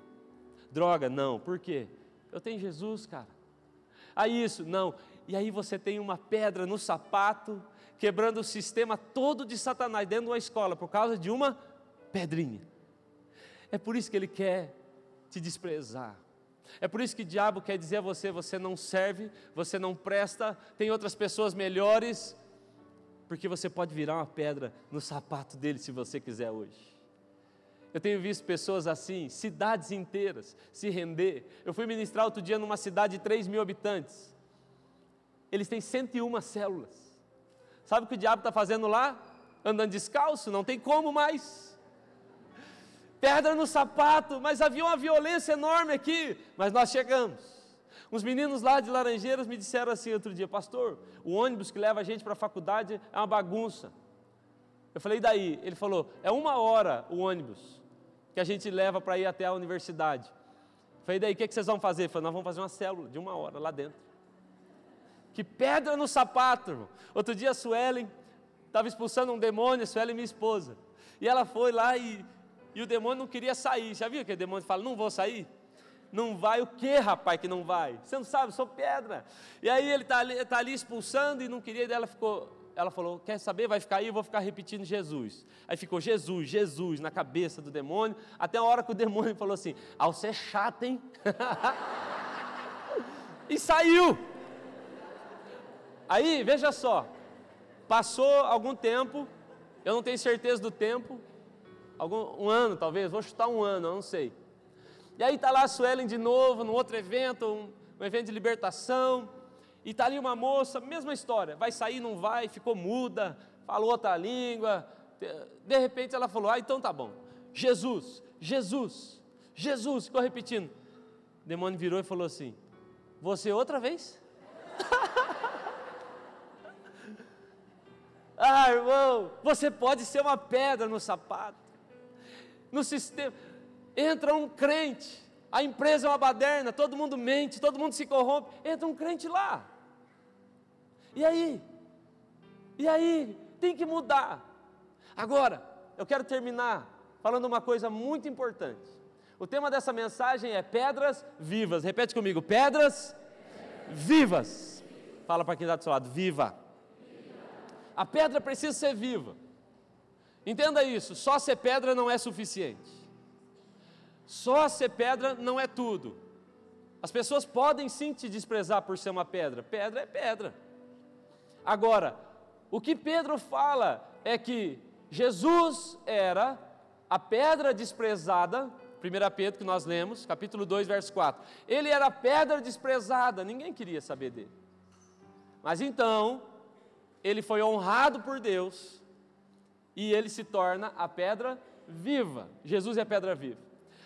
[SPEAKER 2] Droga, não. Por quê? Eu tenho Jesus, cara. Aí isso, não. E aí você tem uma pedra no sapato, quebrando o sistema todo de Satanás dentro de uma escola por causa de uma pedrinha. É por isso que ele quer te desprezar. É por isso que o diabo quer dizer a você: você não serve, você não presta, tem outras pessoas melhores, porque você pode virar uma pedra no sapato dele se você quiser hoje. Eu tenho visto pessoas assim, cidades inteiras, se render. Eu fui ministrar outro dia numa cidade de 3 mil habitantes. Eles têm 101 células. Sabe o que o diabo está fazendo lá? Andando descalço, não tem como mais pedra no sapato, mas havia uma violência enorme aqui. Mas nós chegamos. Uns meninos lá de Laranjeiras me disseram assim outro dia, pastor, o ônibus que leva a gente para a faculdade é uma bagunça. Eu falei, e daí? Ele falou, é uma hora o ônibus que a gente leva para ir até a universidade. Eu falei, daí, o que, que vocês vão fazer? Falou, nós vamos fazer uma célula de uma hora lá dentro. Que pedra no sapato, irmão. Outro dia a Suelen estava expulsando um demônio, a Suelen minha esposa. E ela foi lá e e o demônio não queria sair. Já viu que o demônio fala, não vou sair? Não vai o que, rapaz, que não vai? Você não sabe, sou pedra. E aí ele está ali, tá ali expulsando e não queria, e ela ficou ela falou: Quer saber? Vai ficar aí, eu vou ficar repetindo Jesus. Aí ficou Jesus, Jesus na cabeça do demônio, até a hora que o demônio falou assim: Ah, você é chato, hein? e saiu. Aí, veja só, passou algum tempo, eu não tenho certeza do tempo, algum, um ano talvez, vou chutar um ano, eu não sei. E aí está lá a Suelen de novo, num outro evento, um, um evento de libertação, e está ali uma moça, mesma história, vai sair, não vai, ficou muda, falou outra língua, de repente ela falou, ah, então tá bom, Jesus, Jesus, Jesus, ficou repetindo. O demônio virou e falou assim, você outra vez? ah, irmão, você pode ser uma pedra no sapato, no sistema, entra um crente, a empresa é uma baderna, todo mundo mente, todo mundo se corrompe, entra um crente lá, e aí? E aí? Tem que mudar. Agora, eu quero terminar falando uma coisa muito importante. O tema dessa mensagem é pedras vivas. Repete comigo: pedras vivas. Fala para quem está do seu lado: viva. A pedra precisa ser viva. Entenda isso: só ser pedra não é suficiente. Só ser pedra não é tudo. As pessoas podem sim te desprezar por ser uma pedra. Pedra é pedra. Agora, o que Pedro fala é que Jesus era a pedra desprezada, 1 Pedro que nós lemos, capítulo 2, verso 4. Ele era a pedra desprezada, ninguém queria saber dele. Mas então, ele foi honrado por Deus e ele se torna a pedra viva. Jesus é a pedra viva.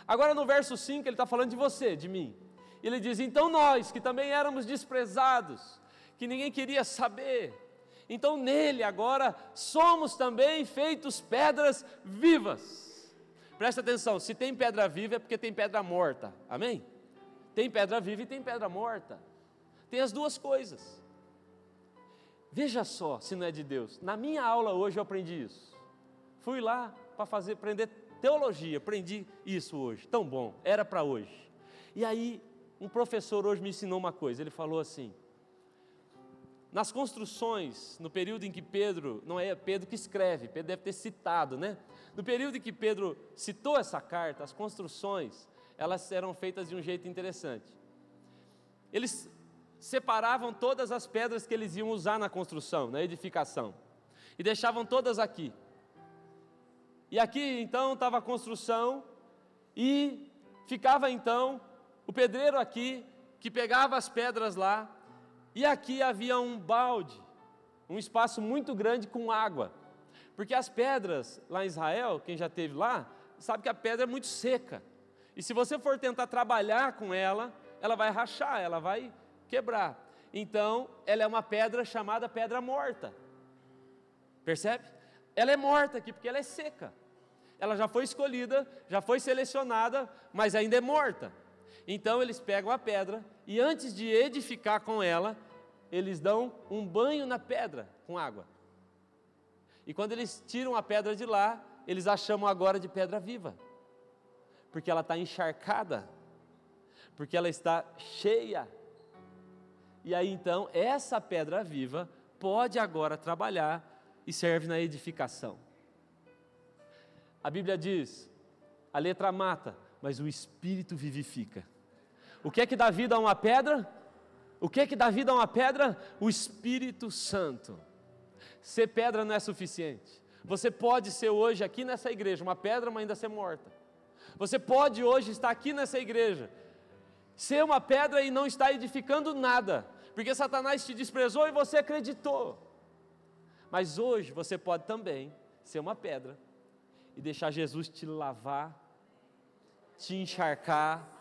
[SPEAKER 2] Agora no verso 5 ele está falando de você, de mim. Ele diz: Então nós, que também éramos desprezados, que ninguém queria saber. Então nele agora somos também feitos pedras vivas. Presta atenção, se tem pedra viva é porque tem pedra morta. Amém? Tem pedra viva e tem pedra morta. Tem as duas coisas. Veja só se não é de Deus. Na minha aula hoje eu aprendi isso. Fui lá para fazer aprender teologia, aprendi isso hoje. Tão bom, era para hoje. E aí um professor hoje me ensinou uma coisa. Ele falou assim: nas construções, no período em que Pedro, não é Pedro que escreve, Pedro deve ter citado, né? No período em que Pedro citou essa carta, as construções, elas eram feitas de um jeito interessante. Eles separavam todas as pedras que eles iam usar na construção, na edificação, e deixavam todas aqui. E aqui então estava a construção, e ficava então o pedreiro aqui, que pegava as pedras lá, e aqui havia um balde, um espaço muito grande com água. Porque as pedras lá em Israel, quem já esteve lá, sabe que a pedra é muito seca. E se você for tentar trabalhar com ela, ela vai rachar, ela vai quebrar. Então, ela é uma pedra chamada pedra morta. Percebe? Ela é morta aqui porque ela é seca. Ela já foi escolhida, já foi selecionada, mas ainda é morta. Então eles pegam a pedra e antes de edificar com ela, eles dão um banho na pedra com água. E quando eles tiram a pedra de lá, eles a chamam agora de pedra viva, porque ela está encharcada, porque ela está cheia. E aí então, essa pedra viva pode agora trabalhar e serve na edificação. A Bíblia diz: a letra mata, mas o espírito vivifica. O que é que dá vida a uma pedra? O que é que dá vida a uma pedra? O Espírito Santo. Ser pedra não é suficiente. Você pode ser hoje aqui nessa igreja uma pedra, mas ainda ser morta. Você pode hoje estar aqui nessa igreja, ser uma pedra e não estar edificando nada, porque Satanás te desprezou e você acreditou. Mas hoje você pode também ser uma pedra e deixar Jesus te lavar, te encharcar,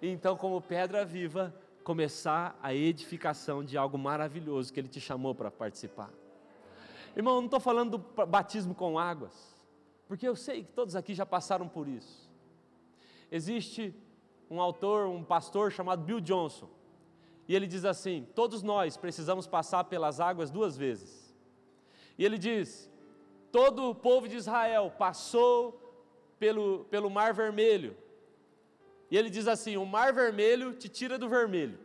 [SPEAKER 2] e então, como pedra viva, começar a edificação de algo maravilhoso que Ele te chamou para participar. Irmão, não estou falando do batismo com águas, porque eu sei que todos aqui já passaram por isso. Existe um autor, um pastor chamado Bill Johnson, e ele diz assim: todos nós precisamos passar pelas águas duas vezes. E ele diz: todo o povo de Israel passou pelo, pelo Mar Vermelho, e ele diz assim: o mar vermelho te tira do vermelho.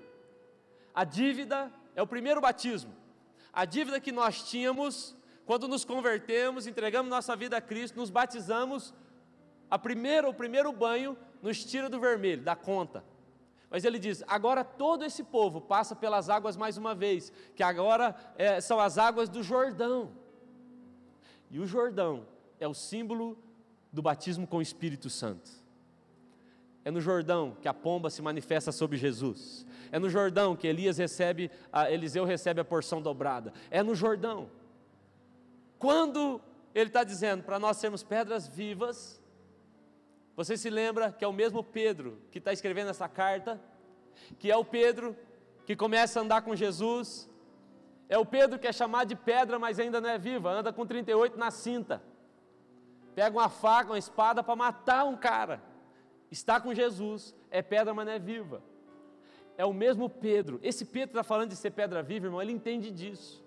[SPEAKER 2] A dívida é o primeiro batismo. A dívida que nós tínhamos quando nos convertemos, entregamos nossa vida a Cristo, nos batizamos, a primeira, o primeiro banho nos tira do vermelho, da conta. Mas ele diz: agora todo esse povo passa pelas águas mais uma vez, que agora é, são as águas do Jordão. E o Jordão é o símbolo do batismo com o Espírito Santo. É no Jordão que a pomba se manifesta sobre Jesus. É no Jordão que Elias recebe, a, Eliseu recebe a porção dobrada. É no Jordão. Quando ele está dizendo para nós sermos pedras vivas, você se lembra que é o mesmo Pedro que está escrevendo essa carta, que é o Pedro que começa a andar com Jesus, é o Pedro que é chamado de pedra, mas ainda não é viva, anda com 38 na cinta, pega uma faca, uma espada para matar um cara, está com Jesus, é pedra, mas não é viva. É o mesmo Pedro, esse Pedro está falando de ser pedra viva, irmão, ele entende disso,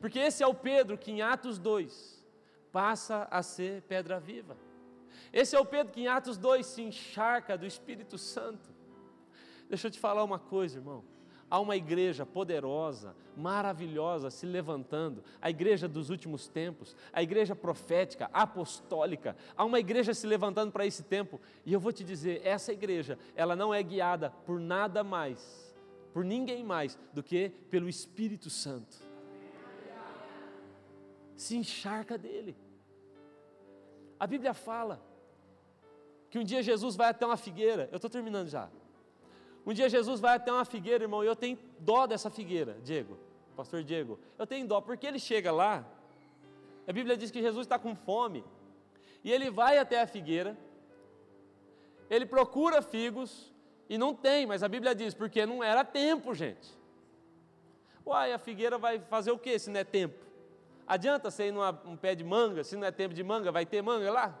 [SPEAKER 2] porque esse é o Pedro que em Atos 2 passa a ser pedra viva. Esse é o Pedro que em Atos 2 se encharca do Espírito Santo. Deixa eu te falar uma coisa, irmão. Há uma igreja poderosa, maravilhosa se levantando, a igreja dos últimos tempos, a igreja profética, apostólica. Há uma igreja se levantando para esse tempo, e eu vou te dizer: essa igreja, ela não é guiada por nada mais, por ninguém mais do que pelo Espírito Santo. Se encharca dele. A Bíblia fala que um dia Jesus vai até uma figueira. Eu estou terminando já. Um dia Jesus vai até uma figueira, irmão, e eu tenho dó dessa figueira, Diego, pastor Diego. Eu tenho dó, porque ele chega lá, a Bíblia diz que Jesus está com fome, e ele vai até a figueira, ele procura figos, e não tem, mas a Bíblia diz, porque não era tempo, gente. Uai, a figueira vai fazer o que se não é tempo? Adianta ser num pé de manga, se não é tempo de manga, vai ter manga lá?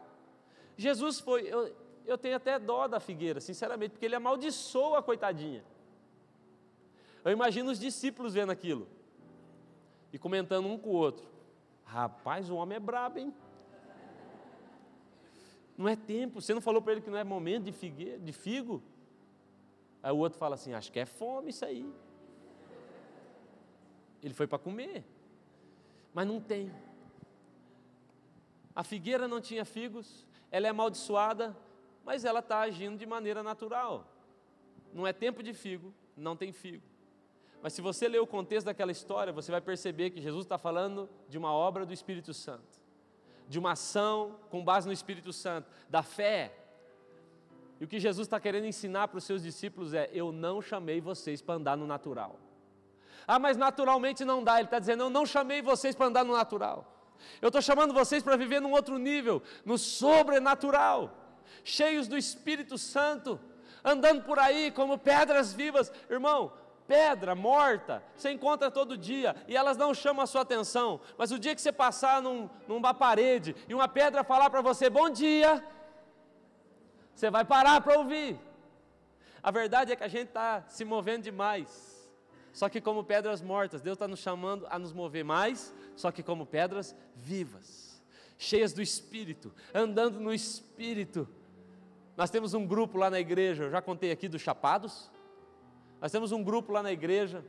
[SPEAKER 2] Jesus foi, eu, eu tenho até dó da figueira, sinceramente, porque ele amaldiçoa a coitadinha. Eu imagino os discípulos vendo aquilo e comentando um com o outro: Rapaz, o homem é brabo, hein? Não é tempo, você não falou para ele que não é momento de, figueira, de figo? Aí o outro fala assim: Acho que é fome isso aí. Ele foi para comer, mas não tem. A figueira não tinha figos, ela é amaldiçoada, mas ela está agindo de maneira natural. Não é tempo de figo, não tem figo. Mas se você ler o contexto daquela história, você vai perceber que Jesus está falando de uma obra do Espírito Santo, de uma ação com base no Espírito Santo, da fé. E o que Jesus está querendo ensinar para os seus discípulos é: eu não chamei vocês para andar no natural. Ah, mas naturalmente não dá. Ele está dizendo: eu não chamei vocês para andar no natural. Eu estou chamando vocês para viver num outro nível, no sobrenatural cheios do Espírito Santo, andando por aí como pedras vivas. Irmão, pedra morta, você encontra todo dia e elas não chamam a sua atenção, mas o dia que você passar num, numa parede e uma pedra falar para você bom dia, você vai parar para ouvir. A verdade é que a gente está se movendo demais. Só que como pedras mortas, Deus está nos chamando a nos mover mais, só que como pedras vivas, cheias do Espírito, andando no Espírito. Nós temos um grupo lá na igreja, eu já contei aqui dos Chapados. Nós temos um grupo lá na igreja,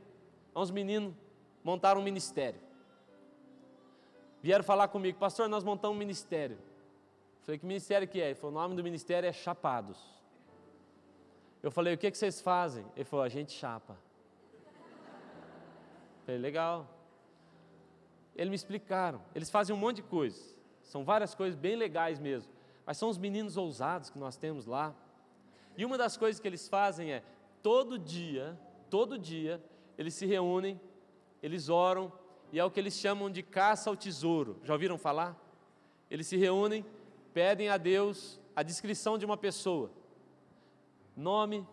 [SPEAKER 2] uns meninos montaram um ministério. Vieram falar comigo, pastor, nós montamos um ministério. Eu falei, que ministério que é? Ele falou, o nome do ministério é Chapados. Eu falei, o que, que vocês fazem? Ele falou, a gente chapa. Eu falei, legal. Eles me explicaram, eles fazem um monte de coisas. São várias coisas bem legais mesmo mas são os meninos ousados que nós temos lá. E uma das coisas que eles fazem é, todo dia, todo dia, eles se reúnem, eles oram, e é o que eles chamam de caça ao tesouro. Já ouviram falar? Eles se reúnem, pedem a Deus a descrição de uma pessoa: nome,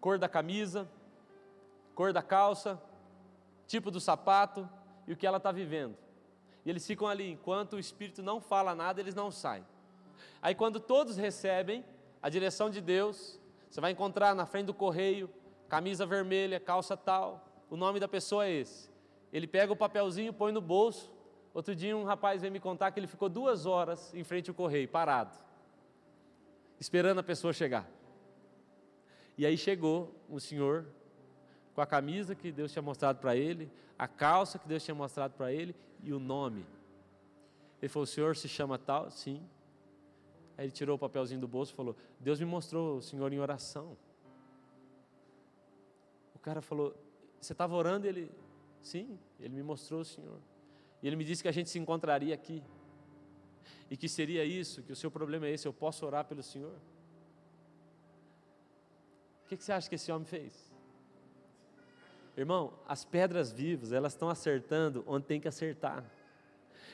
[SPEAKER 2] cor da camisa, cor da calça, tipo do sapato e o que ela está vivendo. E eles ficam ali, enquanto o Espírito não fala nada, eles não saem. Aí quando todos recebem a direção de Deus, você vai encontrar na frente do correio, camisa vermelha, calça tal, o nome da pessoa é esse. Ele pega o papelzinho, põe no bolso. Outro dia um rapaz veio me contar que ele ficou duas horas em frente ao correio, parado, esperando a pessoa chegar. E aí chegou um senhor com a camisa que Deus tinha mostrado para ele, a calça que Deus tinha mostrado para ele e o nome. Ele falou: O senhor se chama tal? Sim. Aí ele tirou o papelzinho do bolso e falou: Deus me mostrou o senhor em oração. O cara falou: Você estava orando? Ele, sim, ele me mostrou o senhor. E ele me disse que a gente se encontraria aqui. E que seria isso, que o seu problema é esse, eu posso orar pelo senhor? O que, que você acha que esse homem fez? Irmão, as pedras vivas, elas estão acertando onde tem que acertar.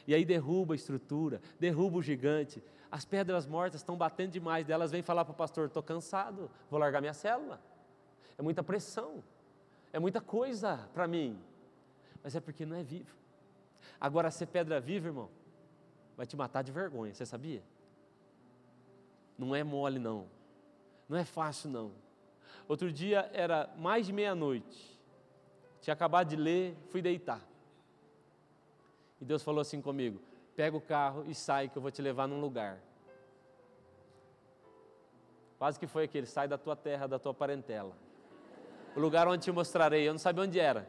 [SPEAKER 2] E aí derruba a estrutura, derruba o gigante. As pedras mortas estão batendo demais. Elas vêm falar para o pastor: estou cansado, vou largar minha célula. É muita pressão, é muita coisa para mim. Mas é porque não é vivo. Agora, ser pedra viva, irmão, vai te matar de vergonha, você sabia? Não é mole, não. Não é fácil, não. Outro dia era mais de meia-noite. Tinha acabado de ler, fui deitar. E Deus falou assim comigo: pega o carro e sai que eu vou te levar num lugar. Quase que foi aquele: sai da tua terra, da tua parentela. O lugar onde te mostrarei. Eu não sabia onde era.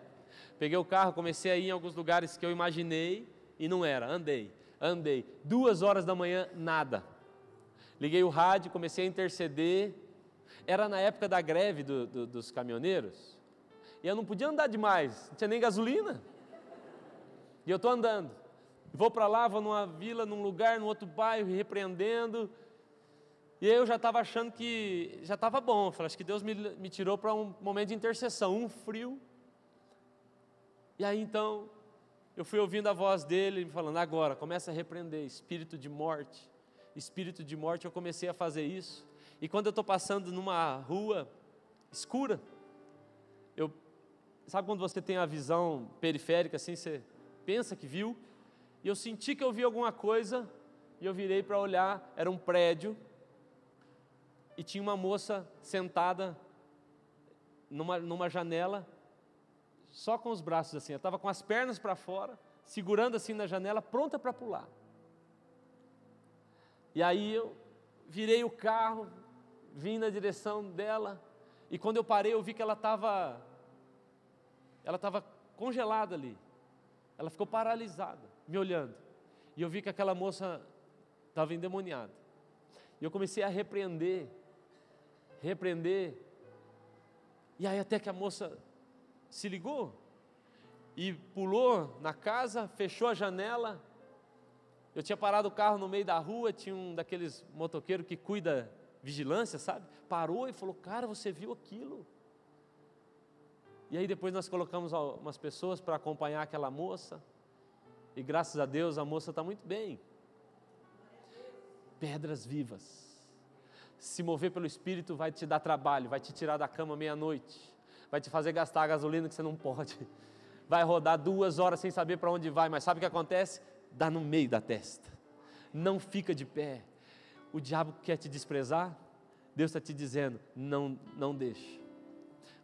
[SPEAKER 2] Peguei o carro, comecei a ir em alguns lugares que eu imaginei e não era. Andei, andei. Duas horas da manhã, nada. Liguei o rádio, comecei a interceder. Era na época da greve do, do, dos caminhoneiros. E eu não podia andar demais, não tinha nem gasolina. E eu estou andando. Vou para lá, vou numa vila, num lugar, num outro bairro, repreendendo. E eu já estava achando que já estava bom. falei, acho que Deus me, me tirou para um momento de intercessão, um frio. E aí então, eu fui ouvindo a voz dele falando: agora, começa a repreender, espírito de morte. Espírito de morte, eu comecei a fazer isso. E quando eu estou passando numa rua escura, eu, sabe quando você tem a visão periférica assim, você pensa que viu, e eu senti que eu vi alguma coisa, e eu virei para olhar, era um prédio, e tinha uma moça sentada numa, numa janela, só com os braços assim, ela estava com as pernas para fora, segurando assim na janela, pronta para pular. E aí eu virei o carro, vim na direção dela, e quando eu parei, eu vi que ela estava ela estava congelada ali. Ela ficou paralisada, me olhando. E eu vi que aquela moça estava endemoniada. E eu comecei a repreender, repreender. E aí até que a moça se ligou e pulou na casa, fechou a janela. Eu tinha parado o carro no meio da rua, tinha um daqueles motoqueiros que cuida vigilância, sabe? Parou e falou: "Cara, você viu aquilo?" E aí depois nós colocamos umas pessoas para acompanhar aquela moça. E graças a Deus a moça está muito bem. Pedras vivas. Se mover pelo Espírito vai te dar trabalho, vai te tirar da cama meia-noite, vai te fazer gastar a gasolina que você não pode, vai rodar duas horas sem saber para onde vai, mas sabe o que acontece? Dá no meio da testa, não fica de pé. O diabo quer te desprezar, Deus está te dizendo: não, não deixe.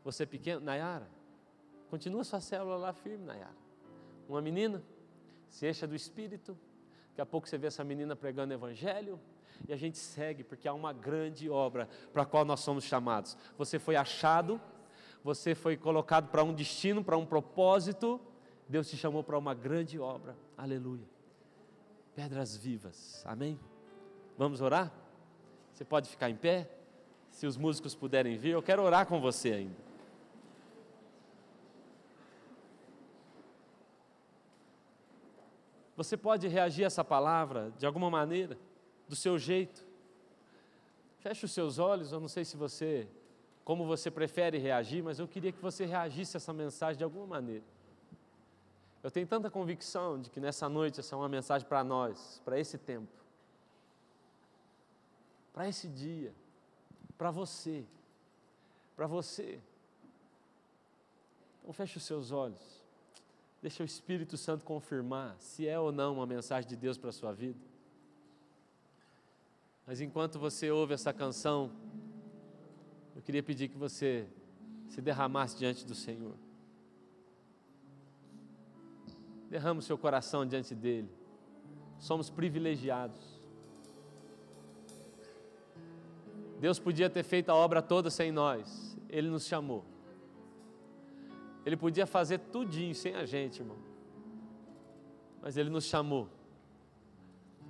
[SPEAKER 2] Você é pequeno, Nayara, continua sua célula lá firme, Nayara. Uma menina, se encha do Espírito, daqui a pouco você vê essa menina pregando Evangelho, e a gente segue, porque há uma grande obra para a qual nós somos chamados. Você foi achado, você foi colocado para um destino, para um propósito, Deus te chamou para uma grande obra, aleluia. Pedras vivas, amém? Vamos orar? Você pode ficar em pé? Se os músicos puderem vir, eu quero orar com você ainda. Você pode reagir a essa palavra de alguma maneira, do seu jeito. Feche os seus olhos, eu não sei se você, como você prefere reagir, mas eu queria que você reagisse a essa mensagem de alguma maneira. Eu tenho tanta convicção de que nessa noite essa é uma mensagem para nós, para esse tempo, para esse dia, para você, para você. Então feche os seus olhos. Deixa o Espírito Santo confirmar se é ou não uma mensagem de Deus para a sua vida. Mas enquanto você ouve essa canção, eu queria pedir que você se derramasse diante do Senhor. Derrama o seu coração diante dele. Somos privilegiados. Deus podia ter feito a obra toda sem nós, Ele nos chamou. Ele podia fazer tudinho sem a gente, irmão. Mas Ele nos chamou.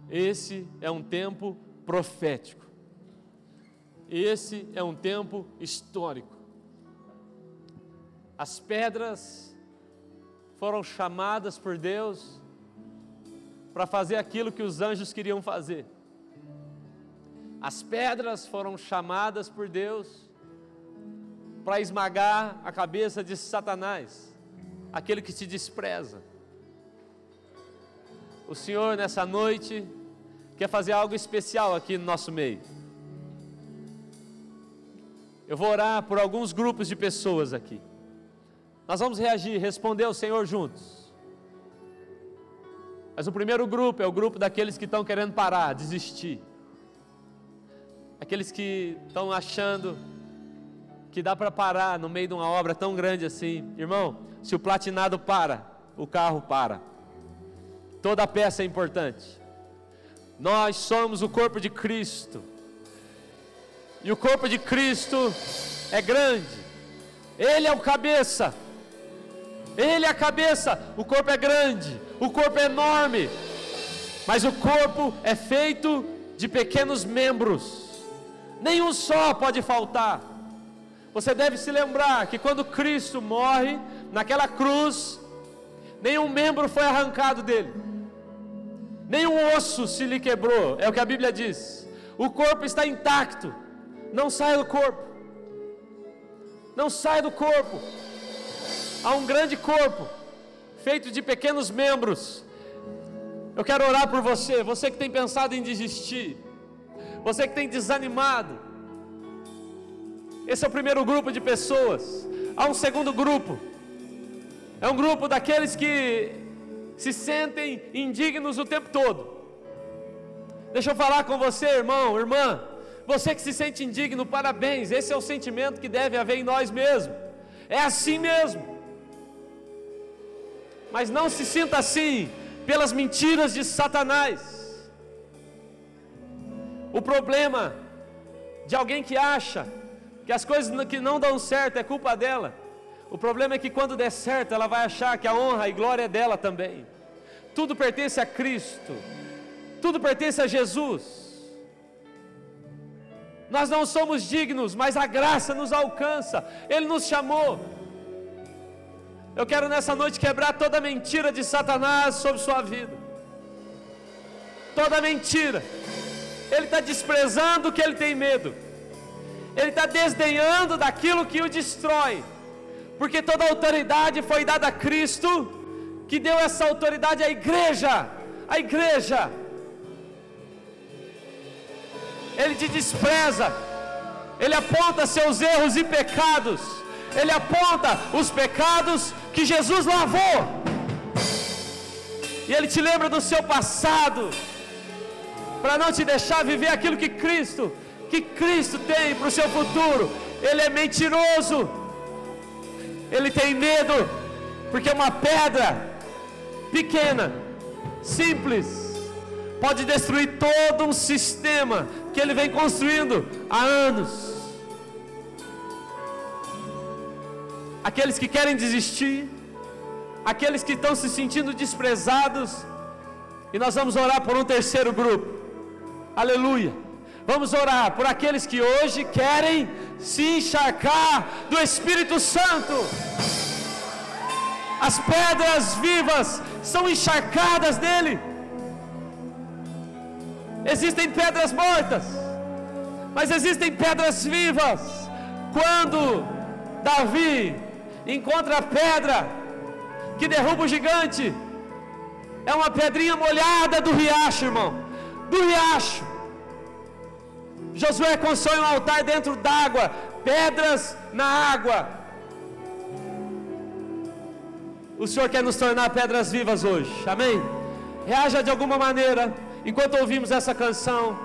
[SPEAKER 2] Esse é um tempo profético. Esse é um tempo histórico. As pedras foram chamadas por Deus para fazer aquilo que os anjos queriam fazer. As pedras foram chamadas por Deus para esmagar a cabeça de Satanás, aquele que te despreza. O Senhor, nessa noite, quer fazer algo especial aqui no nosso meio. Eu vou orar por alguns grupos de pessoas aqui. Nós vamos reagir, responder ao Senhor juntos. Mas o primeiro grupo é o grupo daqueles que estão querendo parar, desistir. Aqueles que estão achando que dá para parar no meio de uma obra tão grande assim. Irmão, se o platinado para, o carro para. Toda peça é importante. Nós somos o corpo de Cristo. E o corpo de Cristo é grande. Ele é o cabeça. Ele é a cabeça. O corpo é grande. O corpo é enorme. Mas o corpo é feito de pequenos membros. Nenhum só pode faltar. Você deve se lembrar que quando Cristo morre naquela cruz, nenhum membro foi arrancado dele, nenhum osso se lhe quebrou, é o que a Bíblia diz. O corpo está intacto, não sai do corpo, não sai do corpo. Há um grande corpo, feito de pequenos membros. Eu quero orar por você, você que tem pensado em desistir, você que tem desanimado, esse é o primeiro grupo de pessoas. Há um segundo grupo. É um grupo daqueles que se sentem indignos o tempo todo. Deixa eu falar com você, irmão, irmã. Você que se sente indigno, parabéns. Esse é o sentimento que deve haver em nós mesmos. É assim mesmo. Mas não se sinta assim pelas mentiras de Satanás. O problema de alguém que acha que as coisas que não dão certo é culpa dela. O problema é que quando der certo, ela vai achar que a honra e glória é dela também. Tudo pertence a Cristo. Tudo pertence a Jesus. Nós não somos dignos, mas a graça nos alcança. Ele nos chamou. Eu quero nessa noite quebrar toda mentira de Satanás sobre sua vida. Toda mentira. Ele está desprezando que ele tem medo ele está desdenhando daquilo que o destrói, porque toda autoridade foi dada a Cristo, que deu essa autoridade à igreja, à igreja. Ele te despreza, ele aponta seus erros e pecados, ele aponta os pecados que Jesus lavou, e ele te lembra do seu passado, para não te deixar viver aquilo que Cristo que Cristo tem para o seu futuro. Ele é mentiroso, ele tem medo, porque uma pedra pequena, simples, pode destruir todo um sistema que ele vem construindo há anos. Aqueles que querem desistir, aqueles que estão se sentindo desprezados, e nós vamos orar por um terceiro grupo. Aleluia. Vamos orar por aqueles que hoje querem se encharcar do Espírito Santo. As pedras vivas são encharcadas dele. Existem pedras mortas, mas existem pedras vivas. Quando Davi encontra a pedra que derruba o gigante, é uma pedrinha molhada do riacho, irmão. Do riacho. Josué constrói um altar dentro d'água, pedras na água. O Senhor quer nos tornar pedras vivas hoje, amém? Reaja de alguma maneira, enquanto ouvimos essa canção,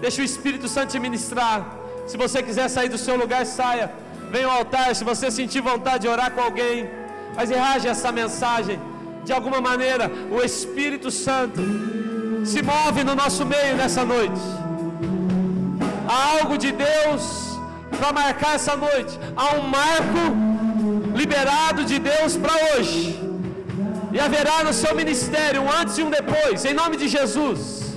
[SPEAKER 2] deixa o Espírito Santo te ministrar. Se você quiser sair do seu lugar, saia. Venha ao altar, se você sentir vontade de orar com alguém, mas reaja essa mensagem. De alguma maneira, o Espírito Santo se move no nosso meio nessa noite. Há algo de Deus para marcar essa noite. Há um marco liberado de Deus para hoje. E haverá no seu ministério um antes e um depois, em nome de Jesus.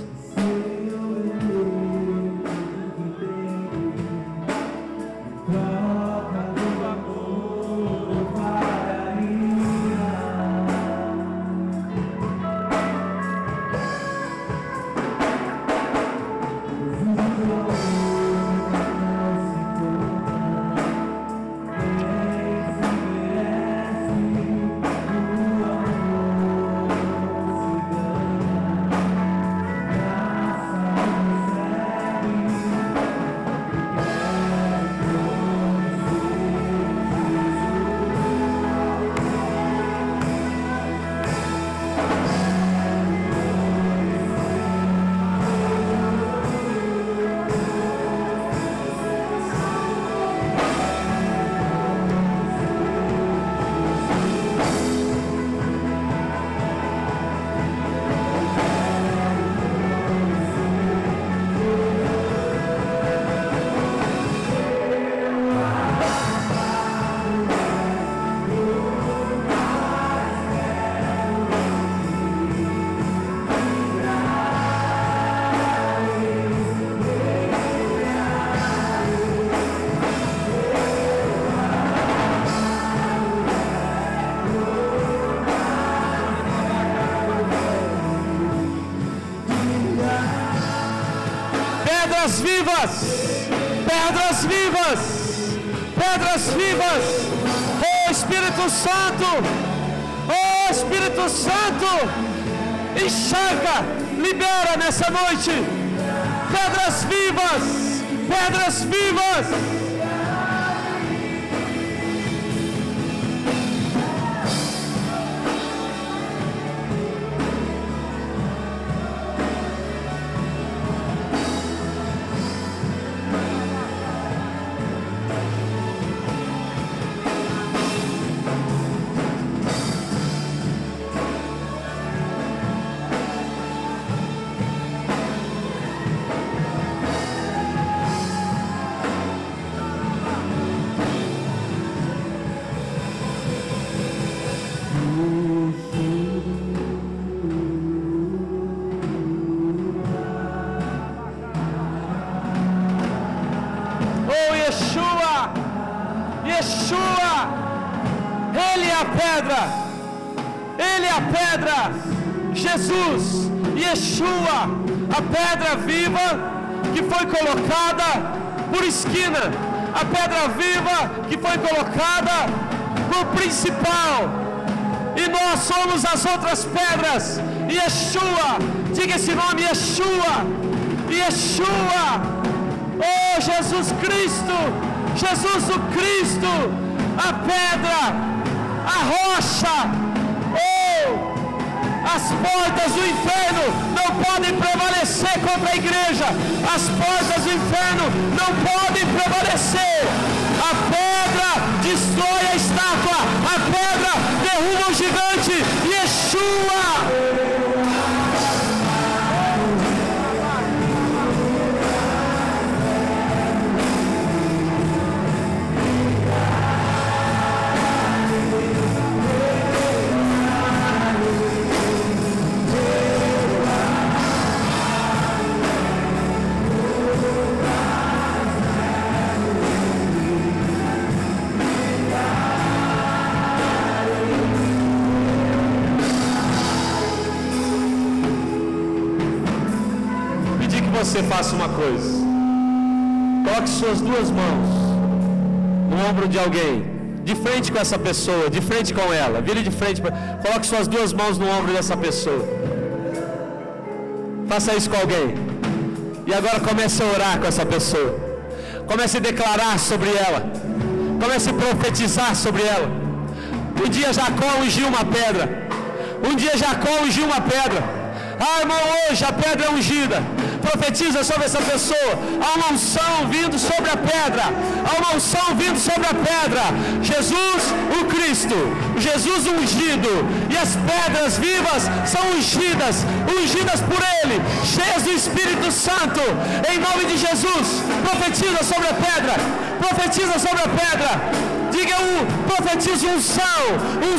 [SPEAKER 2] Pedras vivas, oh Espírito Santo, oh Espírito Santo, enxerga, libera nessa noite, pedras vivas, pedras vivas. Yeshua, a pedra viva que foi colocada por esquina, a pedra viva que foi colocada por principal, e nós somos as outras pedras. Yeshua, diga esse nome, Yeshua, Yeshua, oh Jesus Cristo, Jesus o Cristo, a pedra, a rocha, as portas do inferno podem prevalecer contra a igreja. As portas do inferno não podem prevalecer. A pedra destrói a estátua. A pedra derruba o gigante. Yeshua. Você faça uma coisa. Coloque suas duas mãos no ombro de alguém, de frente com essa pessoa, de frente com ela. Vire de frente. Coloque suas duas mãos no ombro dessa pessoa. Faça isso com alguém. E agora comece a orar com essa pessoa. Comece a declarar sobre ela. Comece a profetizar sobre ela. Um dia Jacó ungiu uma pedra. Um dia Jacó ungiu uma pedra. Ah, irmão, hoje a pedra é ungida profetiza sobre essa pessoa. Há uma unção vindo sobre a pedra. Há uma unção vindo sobre a pedra. Jesus, o Cristo. Jesus ungido. E as pedras vivas são ungidas. Ungidas por Ele. Cheias do Espírito Santo. Em nome de Jesus. Profetiza sobre a pedra. Profetiza sobre a pedra. Diga eu profetizo um sal, um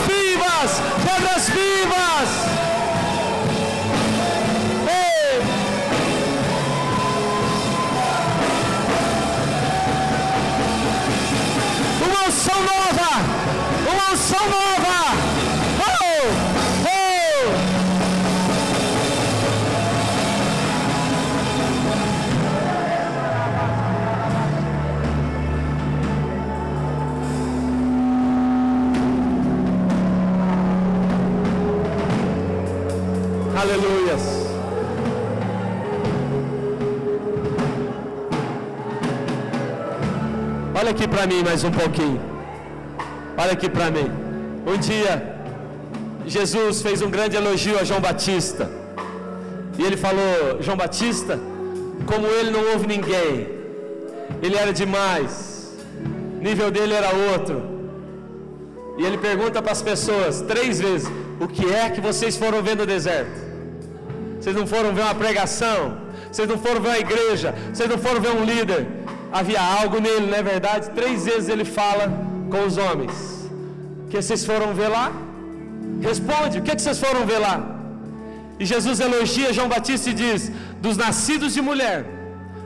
[SPEAKER 2] vivas Olha aqui para mim mais um pouquinho. Olha aqui para mim. Um dia, Jesus fez um grande elogio a João Batista. E ele falou: João Batista, como ele não houve ninguém, ele era demais, nível dele era outro. E ele pergunta para as pessoas três vezes: O que é que vocês foram ver no deserto? Vocês não foram ver uma pregação? Vocês não foram ver uma igreja? Vocês não foram ver um líder? Havia algo nele, não é verdade? Três vezes ele fala com os homens. Que vocês foram ver lá? Responde, o que, que vocês foram ver lá? E Jesus elogia João Batista e diz: Dos nascidos de mulher,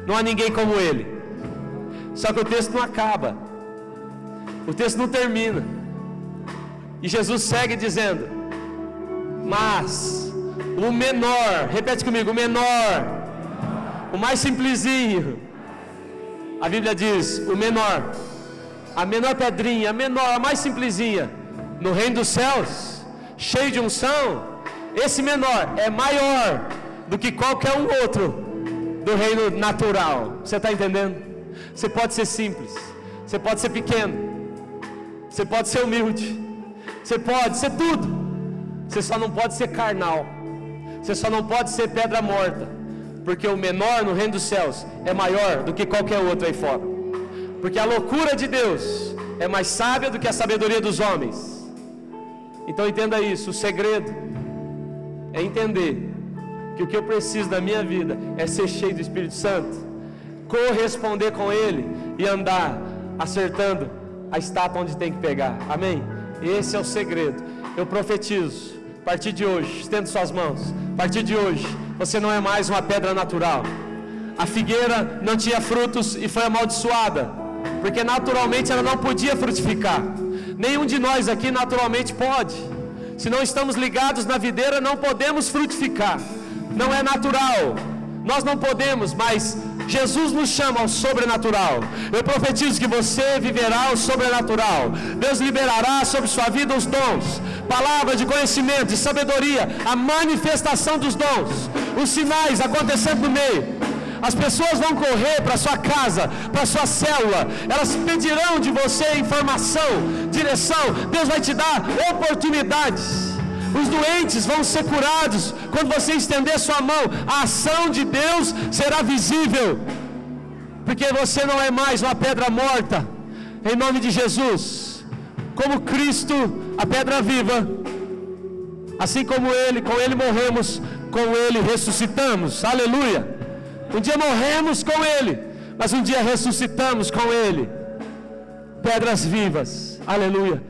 [SPEAKER 2] não há ninguém como ele. Só que o texto não acaba, o texto não termina. E Jesus segue dizendo: Mas o menor, repete comigo, o menor, o mais simplesinho, a Bíblia diz: o menor, a menor pedrinha, a menor, a mais simplesinha, no reino dos céus, cheio de unção, esse menor é maior do que qualquer um outro do reino natural. Você está entendendo? Você pode ser simples, você pode ser pequeno, você pode ser humilde, você pode ser tudo, você só não pode ser carnal, você só não pode ser pedra morta porque o menor no reino dos céus é maior do que qualquer outro aí fora. Porque a loucura de Deus é mais sábia do que a sabedoria dos homens. Então entenda isso, o segredo é entender que o que eu preciso da minha vida é ser cheio do Espírito Santo, corresponder com Ele e andar acertando a estátua onde tem que pegar. Amém? Esse é o segredo. Eu profetizo, a partir de hoje, estendo suas mãos, a partir de hoje, você não é mais uma pedra natural. A figueira não tinha frutos e foi amaldiçoada, porque naturalmente ela não podia frutificar. Nenhum de nós aqui naturalmente pode. Se não estamos ligados na videira, não podemos frutificar. Não é natural. Nós não podemos, mas Jesus nos chama ao sobrenatural. Eu profetizo que você viverá o sobrenatural. Deus liberará sobre sua vida os dons, palavra de conhecimento e sabedoria, a manifestação dos dons, os sinais acontecendo no meio. As pessoas vão correr para sua casa, para sua célula, elas pedirão de você informação, direção. Deus vai te dar oportunidades. Os doentes vão ser curados quando você estender sua mão. A ação de Deus será visível, porque você não é mais uma pedra morta. Em nome de Jesus, como Cristo, a pedra viva, assim como Ele, com Ele morremos, com Ele ressuscitamos. Aleluia. Um dia morremos com Ele, mas um dia ressuscitamos com Ele. Pedras vivas, aleluia.